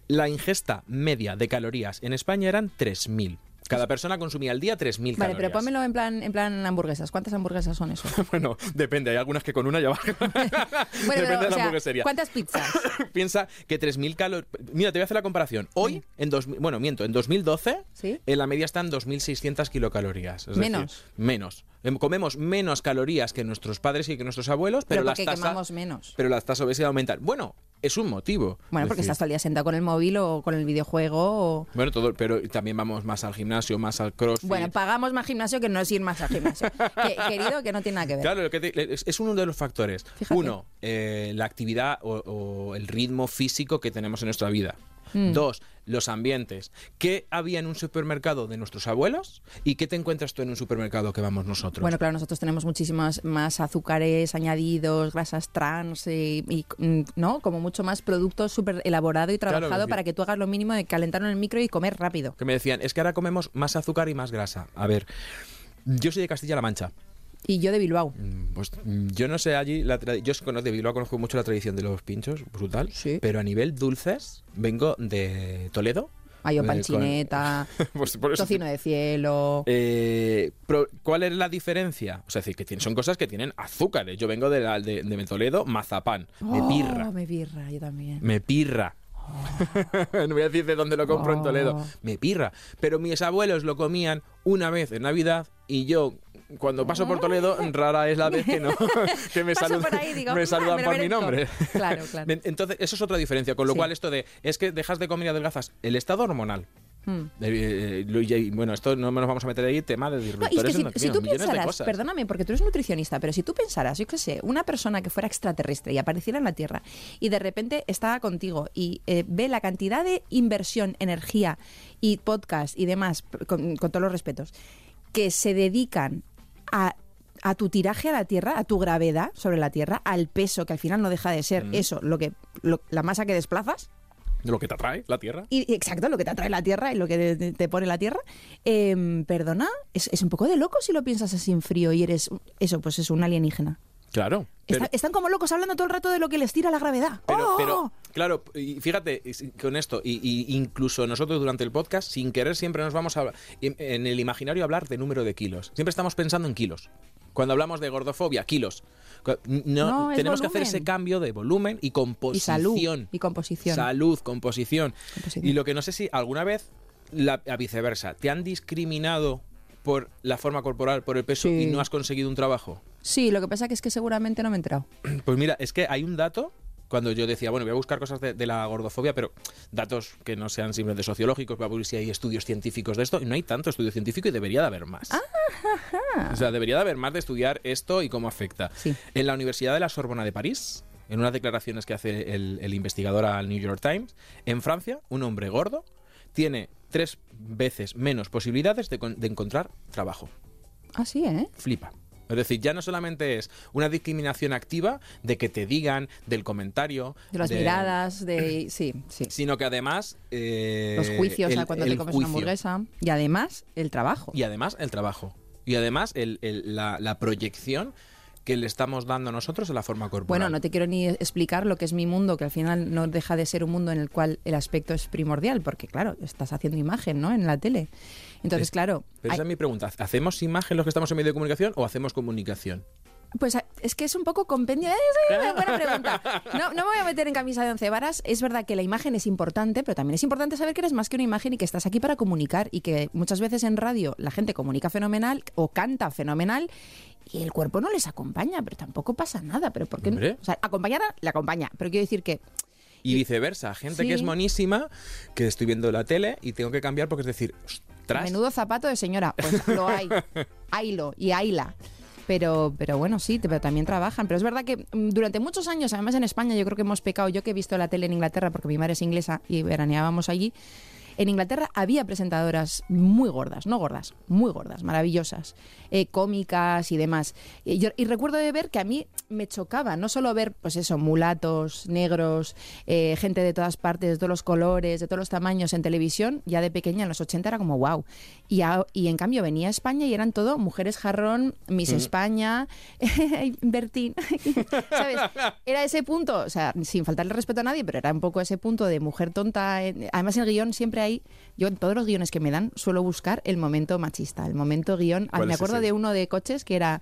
la ingesta media de calorías en España eran 3.000. Cada persona consumía al día 3.000 Vale, calorías. pero pónmelo en plan, en plan hamburguesas. ¿Cuántas hamburguesas son eso? Bueno, depende, hay algunas que con una ya bajan. Bueno, depende pero, de la sea, hamburguesería. ¿cuántas pizzas? Piensa que 3.000 calorías... Mira, te voy a hacer la comparación. Hoy, en dos, bueno, miento, en 2012, ¿Sí? en la media están 2.600 kilocalorías. Es Menos. decir, menos. Em, Comemos menos calorías que nuestros padres y que nuestros abuelos, pero, Pero las tasas... quemamos menos. Pero las tasas de obesidad aumentan. Bueno, es un motivo. Bueno, Es porque decir, estás todo el día sentado con el móvil o con el videojuego. O... Bueno, todo, pero también vamos más al gimnasio, más al crossfit. Bueno, pagamos más gimnasio que no es ir más al gimnasio. Que- querido, que no tiene nada que ver. Claro, lo que te- es, es uno de los factores. Fíjate. Uno, eh, la actividad o, o el ritmo físico que tenemos en nuestra vida. Mm. Dos, los ambientes. ¿Qué había en un supermercado de nuestros abuelos y qué te encuentras tú en un supermercado que vamos nosotros? Bueno, claro, nosotros tenemos muchísimas más azúcares añadidos, grasas trans y, y, mm, ¿no? Como mucho más producto súper elaborado y Claro, trabajado para que tú hagas lo mínimo de calentarlo en el micro y comer rápido. que me decían, es que ahora comemos más azúcar y más grasa. A ver, yo soy de Castilla-La Mancha. Y yo de Bilbao. Mm, Pues mm, yo no sé allí, la yo conozco de Bilbao, conozco mucho la tradición de los pinchos, brutal. Sí. Pero a nivel dulces, vengo de Toledo. Hay Eh, con- panchineta, Pues por eso- tocino de cielo. Eh, ¿Cuál es la diferencia? O sea, es decir, que son cosas que tienen azúcares. Yo vengo de, la- de, de Toledo, mazapán. Me Oh, pirra. me birra, yo también. Me pirra. no voy a decir de dónde lo compro en Toledo. Oh. Me pirra. Pero mis abuelos lo comían una vez en Navidad y yo, cuando paso por Toledo, rara es la vez que no que me, saludan, por ahí y digo, me "Ah, saludan me lo por mi merezco". nombre. Claro, claro. En- Entonces, eso es otra diferencia. Con lo Sí. cual, esto de es que dejas de comer y adelgazas. El estado hormonal. Hmm. Eh, eh, bueno, esto no nos vamos a meter ahí, tema de No, y es disruptores que si, tú pensaras, perdóname, porque tú eres nutricionista, pero si tú pensaras, yo qué sé, una persona que fuera extraterrestre y apareciera en la Tierra y de repente estaba contigo y eh, ve la cantidad de inversión, energía y podcast y demás, con, con todos los respetos, que se dedican a a tu tiraje a la Tierra, a tu gravedad sobre la Tierra, al peso, que al final no deja de ser Mm. eso, lo que lo- la masa que desplazas, De lo que te atrae la Tierra. y, exacto, lo que te atrae la tierra y lo que te, te pone la tierra. Em, perdona, es, es un poco de loco si lo piensas así en frío y eres, eso, pues es un alienígena. Claro. Pero, Está- están como locos hablando todo el rato de lo que les tira la gravedad. pero, ¡Oh! pero, claro, y fíjate, con esto, y, y incluso nosotros durante el podcast, sin querer, siempre nos vamos a en, en el imaginario a hablar de número de kilos. Siempre estamos pensando en kilos. Cuando hablamos de gordofobia, kilos. No, tenemos que hacer ese cambio de volumen y y composición. salud y composición. Salud, composición. Composición. Y lo que no sé si alguna vez, la, a viceversa, ¿te han discriminado por la forma corporal, por el peso Sí. y no has conseguido un trabajo? Sí, lo que pasa que es que seguramente no me he enterado. Pues mira, es que hay un dato. Cuando yo decía, bueno, voy a buscar cosas de, de la gordofobia, pero datos que no sean simplemente sociológicos, para ver si hay estudios científicos de esto. Y no hay tanto estudio científico y debería de haber más. O sea, debería de haber más de estudiar esto y cómo afecta. Sí. En la Universidad de la Sorbona de París, en unas declaraciones que hace el, el investigador al New York Times, en Francia, un hombre gordo tiene tres veces menos posibilidades de, de encontrar trabajo. Ah, sí, ¿eh? Flipa. Es decir, ya no solamente es una discriminación activa de que te digan, del comentario, De las miradas, de... Sí, sí. sino que además... eh, Los juicios el- cuando te comes una hamburguesa. Y además, el trabajo. Y además el trabajo. Y además el- el- la, la proyección que le estamos dando nosotros en la forma corporal. Bueno, no te quiero ni explicar lo que es mi mundo, que al final no deja de ser un mundo en el cual el aspecto es primordial, porque claro, estás haciendo imagen, ¿no? En la tele. Entonces, Es- claro, Pero hay- esa es mi pregunta. ¿Hacemos imagen los que estamos en medio de comunicación o hacemos comunicación? Pues a- es que es un poco compendio. Eh, Es una buena pregunta. No, no me voy a meter en camisa de once varas. Es verdad que la imagen es importante, pero también es importante saber que eres más que una imagen y que estás aquí para comunicar y que muchas veces en radio la gente comunica fenomenal o canta fenomenal y el cuerpo no les acompaña, pero tampoco pasa nada. Pero ¿por qué no? O sea, acompañar le acompaña, pero quiero decir que Y viceversa, gente que es monísima, que estoy viendo la tele y tengo que cambiar porque es decir, ostras, menudo zapato de señora, pues lo hay. Haylo y hayla. Pero, pero bueno, sí, pero también trabajan. Pero es verdad que mm, durante muchos años, además en España, yo creo que hemos pecado. Yo que he visto la tele en Inglaterra, porque mi madre es inglesa y veraneábamos allí. En Inglaterra había presentadoras muy gordas, no gordas, muy gordas, maravillosas, eh, cómicas y demás. Y, yo- y recuerdo de ver que a mí me chocaba, no solo ver, pues eso, mulatos, negros, eh, gente de todas partes, de todos los colores, de todos los tamaños en televisión, ya de pequeña en los 80 era como wow. Y, a- y en cambio venía a España y eran todo mujeres jarrón, Miss España, Bertín, ¿sabes? Era ese punto, o sea, sin faltarle respeto a nadie, pero era un poco ese punto de mujer tonta. eh, Además, el guion siempre hay, yo en todos los guiones que me dan suelo buscar el momento machista, el momento guion. Ah, ¿Cuál me acuerdo ese? de uno de coches que era,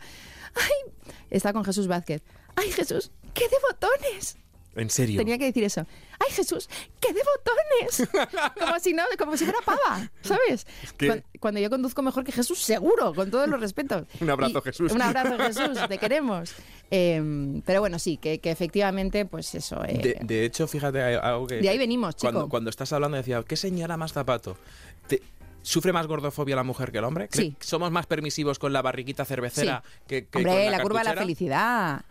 ay, está con Jesús Vázquez. Ay, Jesús, qué de botones. En serio. Tenía que decir eso. ¡Ay, Jesús! ¡Qué de botones! Como si no, como si fuera pava, ¿sabes? que- Cuan- Cuando, yo conduzco mejor que Jesús, seguro, con todos los respetos. Un abrazo, Y- Jesús. Un abrazo, Jesús, te queremos. Eh, pero bueno, sí, que, que efectivamente, pues eso. eh, De, de hecho, fíjate, algo que... De ahí venimos, chico. Cuando, cuando estás hablando decía, ¿qué señora más zapato? Te- ¿Sufre más gordofobia la mujer que el hombre? ¿Cre- Sí. ¿Somos más permisivos con la barriquita cervecera que, que Hombre, con la, la curva de la felicidad.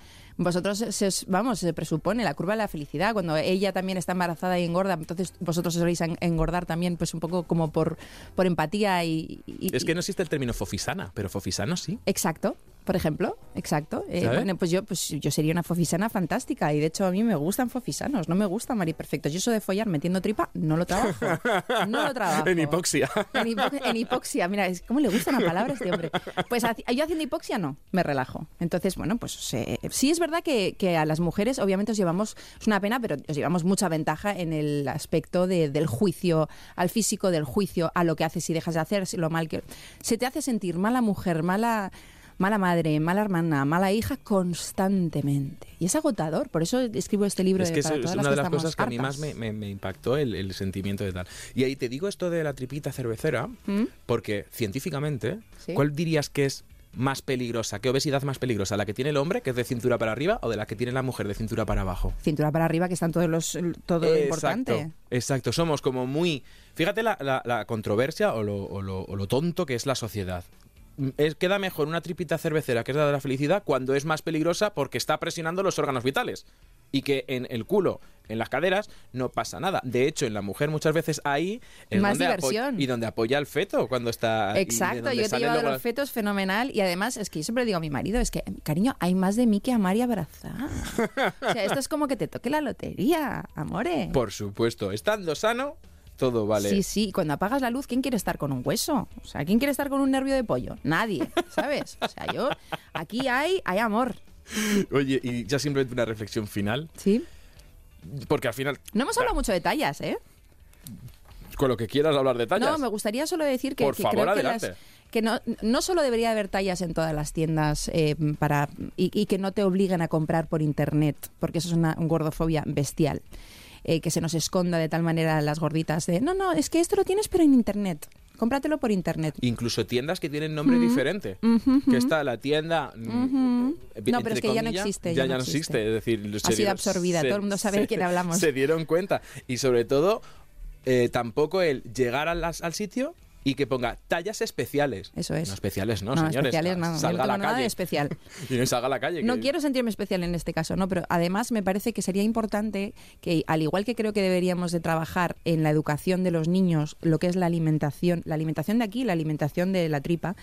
Vosotros, se- se- vamos, se presupone la curva de la felicidad. Cuando ella también está embarazada y engorda, entonces vosotros soléis en- engordar también, pues un poco como por, por empatía y, y- Es que no existe el término fofisana, pero fofisano sí. Exacto, por ejemplo, exacto. Eh, bueno, pues yo, pues yo sería una fofisana fantástica y de hecho a mí me gustan fofisanos, no me gustan mariperfectos. Yo eso de follar metiendo tripa no lo trabajo, no lo trabajo. En hipoxia. En, hipo- en hipoxia, mira, es cómo le gustan la palabra a este hombre. Pues yo haciendo hipoxia no, me relajo. Entonces, bueno, pues se- sí es verdad que, que a las mujeres obviamente os llevamos, es una pena, pero os llevamos mucha ventaja en el aspecto de- del juicio al físico, del juicio a lo que haces y dejas de hacer, lo mal que... Se te hace sentir mala mujer, mala... Mala madre, mala hermana, mala hija constantemente. Y es agotador, por eso escribo este libro Es que para es todas una las de las cosas que a mí más me, me- me impactó el, el sentimiento de tal. Y ahí te digo esto de la tripita cervecera, porque científicamente, ¿Mm? Sí. ¿cuál dirías que es más peligrosa? ¿Qué obesidad más peligrosa? ¿La que tiene el hombre, que es de cintura para arriba, o de la que tiene la mujer, de cintura para abajo? Cintura para arriba, que están todos los... todo lo importante. Exacto. Somos como muy... Fíjate la, la- la controversia o lo, o lo- o lo tonto que es la sociedad. Mm, Es, queda mejor una tripita cervecera que es la de la felicidad cuando es más peligrosa porque está presionando los órganos vitales. Y que en el culo, en las caderas, no pasa nada. De hecho, en la mujer muchas veces ahí es Más donde diversión. y donde apoya el feto cuando está... Exacto, yo te llevado luego- los fetos fenomenal y además es que yo siempre digo a mi marido, es que, cariño, hay más de mí que amar y abrazar. O sea, esto es como que te toque la lotería, amore. Por supuesto, estando sano, todo vale. Sí, sí, y cuando apagas la luz, ¿quién quiere estar con un hueso? O sea, ¿quién quiere estar con un nervio de pollo? Nadie, ¿sabes? O sea, yo, aquí hay, hay amor, Oye, y ya simplemente una reflexión final, ¿sí? porque al final, No hemos hablado mucho de tallas, ¿eh? con lo que quieras hablar de tallas. No, me gustaría solo decir que, Por que favor, creo que, adelante. las- que no, no solo debería haber tallas en todas las tiendas eh, para y, y que no te obliguen a comprar por internet, porque eso es una gordofobia bestial. Eh, que se nos esconda de tal manera las gorditas de no, no, es que esto lo tienes pero en internet. Cómpratelo por internet. Incluso tiendas que tienen nombre diferente. Que está la tienda. mm, eh, No, pero es que ya no comillas, existe, Ya, ya no existe. existe. Es decir, Ha se sido dieron- absorbida, todo el mundo sabe de quién hablamos. Se dieron cuenta. Y sobre todo, eh, tampoco el llegar a las- al sitio y que ponga tallas especiales. Eso es. No especiales, no, No, señores. especiales no, yo no Salga a la tengo nada de calle. especial. y no salga a la calle. No que- quiero sentirme especial en este caso, no, pero además me parece que sería importante que, al igual que creo que deberíamos de trabajar en la educación de los niños, lo que es la alimentación, la alimentación de aquí, la alimentación de la tripa,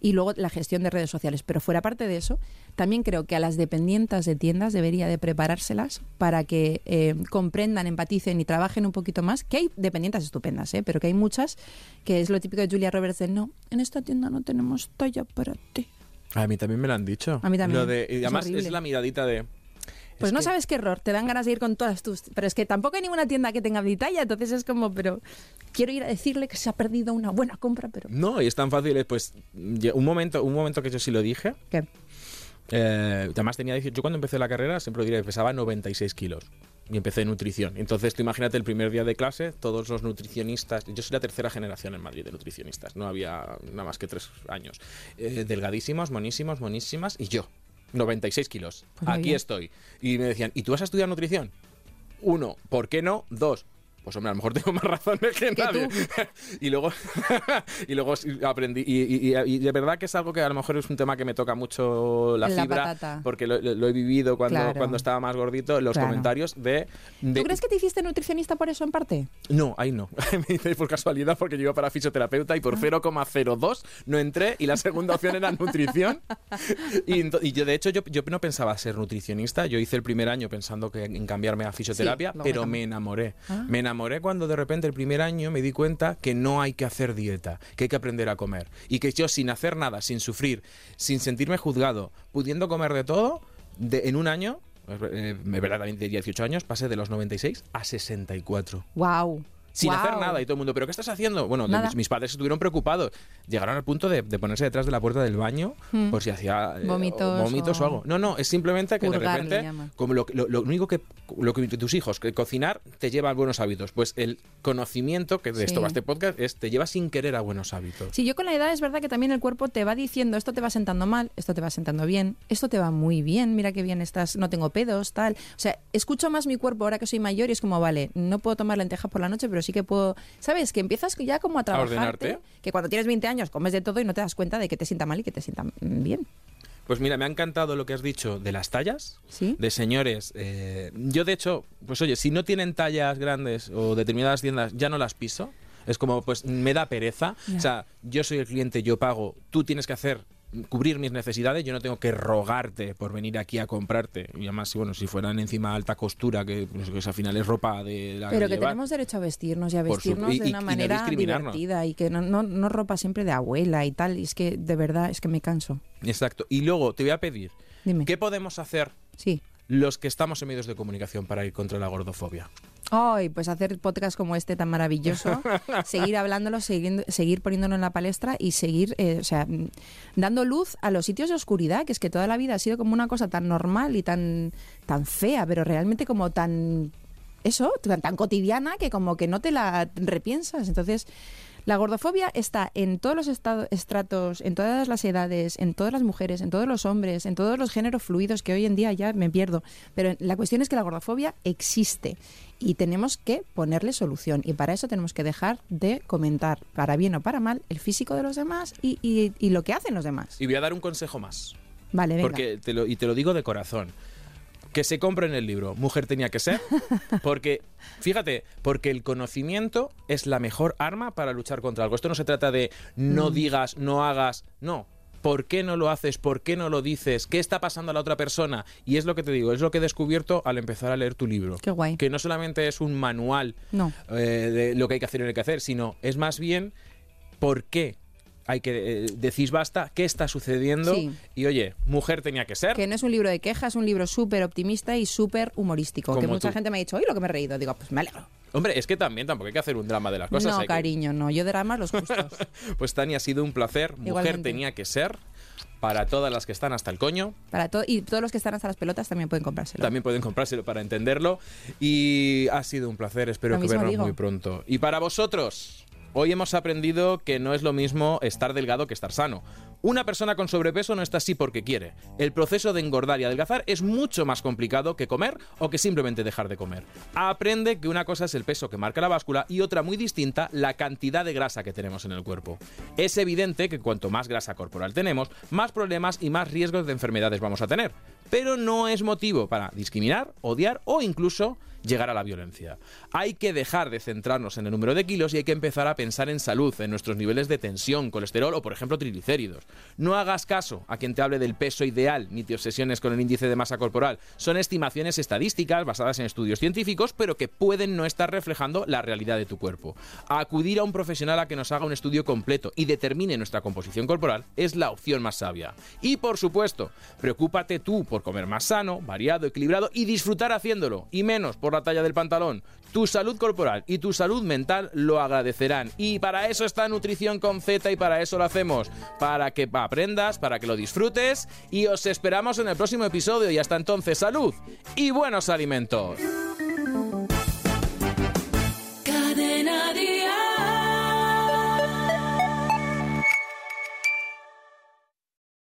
y luego la gestión de redes sociales. Pero fuera parte de eso, también creo que a las dependientas de tiendas debería de preparárselas para que eh, comprendan, empaticen y trabajen un poquito más. Que hay dependientes estupendas, ¿eh? pero que hay muchas que es lo típico de Julia Roberts de no, en esta tienda no tenemos talla para ti. A mí también me lo han dicho. A mí también. Lo de- y Es además horrible. es la miradita de. Pues es no que- sabes qué error, te dan ganas de ir con todas tus... Pero es que tampoco hay ninguna tienda que tenga mi talla, entonces es como, pero quiero ir a decirle que se ha perdido una buena compra, pero... No, y es tan fácil. es, Pues un momento, un momento que yo sí lo dije. ¿Qué? Eh, además tenía 18, yo cuando empecé la carrera siempre lo diré, pesaba 96 kilos y empecé nutrición. Entonces, tú imagínate el primer día de clase, todos los nutricionistas, yo soy la tercera generación en Madrid de nutricionistas, no había nada más que tres años. Eh, delgadísimos, monísimos, monísimas, y yo, 96 kilos. Pues Aquí bien. estoy. Y me decían, ¿y tú vas a estudiar nutrición? Uno, ¿por qué no? Dos. Pues hombre, a lo mejor tengo más razones que, nadie. y luego, y luego sí aprendí. Y, y- y- de verdad que es algo que a lo mejor es un tema que me toca mucho la, La fibra, patata. porque lo, lo- he vivido cuando, Claro. cuando estaba más gordito, los Claro. comentarios de, de- ¿Tú crees que te hiciste nutricionista por eso en parte? No, ahí no. me hice por casualidad porque yo iba para fisioterapeuta y por Ah. 0,02 no entré y la segunda opción era nutrición. Y, y yo, de hecho, yo, yo no pensaba ser nutricionista. Yo hice el primer año pensando que en cambiarme a fisioterapia, luego pero me enamoré. Ah. Me enamoré cuando de repente el primer año me di cuenta que no hay que hacer dieta, que hay que aprender a comer. Y que yo sin hacer nada, sin sufrir, sin sentirme juzgado, pudiendo comer de todo, de, en un año, eh, de verdad también de 18 años, pasé de los 96 a 64 ¡Wow! Sin hacer nada y todo el mundo, ¿pero qué estás haciendo? Bueno, de mis, padres estuvieron preocupados. Llegaron al punto de, de ponerse detrás de la puerta del baño por si hacía eh, Vómitos o, vómitos o... o- algo. No, no, es simplemente que de Purgar, repente, como lo, lo- lo único que, lo que tus hijos, que cocinar te lleva a buenos hábitos. Pues el conocimiento, que de esto va este podcast, es te lleva sin querer a buenos hábitos. Sí, yo con la edad es verdad que también el cuerpo te va diciendo esto te va sentando mal, esto te va sentando bien, esto te va muy bien, mira qué bien estás, no tengo pedos, tal. O sea, escucho más mi cuerpo ahora que soy mayor y es como, vale, no puedo tomar lentejas por la noche, pero sí que puedo, ¿sabes? Que empiezas ya como a trabajarte, ordenarte. que cuando tienes 20 años comes de todo y no te das cuenta de que te sienta mal y que te sienta bien. Pues mira, me ha encantado lo que has dicho de las tallas. ¿Sí? de señores. eh, yo, de hecho, pues oye, si no tienen tallas grandes o determinadas tiendas, ya no las piso. Es como, pues me da pereza. O sea, yo soy el cliente, yo pago, tú tienes que hacer cubrir mis necesidades, yo no tengo que rogarte por venir aquí a comprarte. Y además, bueno, si fueran encima alta costura, que, pues, que al final es ropa de la Pero que tenemos derecho a vestirnos y a su- vestirnos y- de y- una y no manera discriminarnos. divertida y que no, no, no ropa siempre de abuela y tal. Y es que de verdad es que me canso. Exacto. Y luego te voy a pedir, Dime. ¿qué podemos hacer Sí. los que estamos en medios de comunicación para ir contra la gordofobia? Ay, pues hacer podcast como este tan maravilloso, seguir hablándolo, seguir, seguir poniéndolo en la palestra y seguir, eh, o sea, dando luz a los sitios de oscuridad, que es que toda la vida ha sido como una cosa tan normal y tan, tan fea, pero realmente como tan, eso, tan, tan cotidiana que como que no te la repiensas. Entonces, la gordofobia está en todos los estratos, en todas las edades, en todas las mujeres, en todos los hombres, en todos los géneros fluidos que hoy en día ya me pierdo. Pero la cuestión es que la gordofobia existe y tenemos que ponerle solución. Y para eso tenemos que dejar de comentar, para bien o para mal, el físico de los demás y, y- y lo que hacen los demás. Y voy a dar un consejo más. Vale, venga. Porque te lo, y te lo digo de corazón. Que se compren el libro Mujer tenía que ser. Porque, fíjate, porque el conocimiento es la mejor arma para luchar contra algo. Esto no se trata de Mm. no digas, no hagas. No. ¿Por qué no lo haces? ¿Por qué no lo dices? ¿Qué está pasando a la otra persona? Y es lo que te digo, es lo que he descubierto al empezar a leer tu libro. Qué guay. Que no solamente es un manual No. eh, de lo que hay que hacer y no hay que hacer, sino es más bien por qué hay que eh, decís basta, qué está sucediendo Sí. y oye, mujer tenía que ser. Que no es un libro de quejas, es un libro súper optimista y súper humorístico. Que mucha tú. gente me ha dicho, oye, lo que me he reído. Digo, pues me alegro. Hombre, es que también tampoco hay que hacer un drama de las cosas. no, hay que- cariño, no. Yo dramas los justos. Pues Tania, ha sido un placer. Mujer Igualmente. tenía que ser. Para todas las que están hasta el coño, Para todo, y todos los que están hasta las pelotas también pueden comprárselo. también pueden comprárselo para entenderlo. Y ha sido un placer, espero Lo que vernos digo. muy pronto. Y para vosotros, hoy hemos aprendido que no es lo mismo estar delgado que estar sano. Una persona con sobrepeso no está así porque quiere. El proceso de engordar y adelgazar es mucho más complicado que comer o que simplemente dejar de comer. Aprende que una cosa es el peso que marca la báscula y otra muy distinta la cantidad de grasa que tenemos en el cuerpo. Es evidente que cuanto más grasa corporal tenemos, más problemas y más riesgos de enfermedades vamos a tener. Pero no es motivo para discriminar, odiar o incluso llegar a la violencia. Hay que dejar de centrarnos en el número de kilos y hay que empezar a pensar en salud, en nuestros niveles de tensión, colesterol o, por ejemplo, triglicéridos. No hagas caso a quien te hable del peso ideal ni te obsesiones con el índice de masa corporal. Son estimaciones estadísticas basadas en estudios científicos, pero que pueden no estar reflejando la realidad de tu cuerpo. Acudir a un profesional a que nos haga un estudio completo y determine nuestra composición corporal es la opción más sabia. Y, por supuesto, preocúpate tú por comer más sano, variado, equilibrado y disfrutar haciéndolo. Y menos por la talla del pantalón. Tu salud corporal y tu salud mental lo agradecerán. Y para eso está Nutrición con Z y para eso lo hacemos. Para que aprendas, para que lo disfrutes y os esperamos en el próximo episodio. Y hasta entonces, salud y buenos alimentos.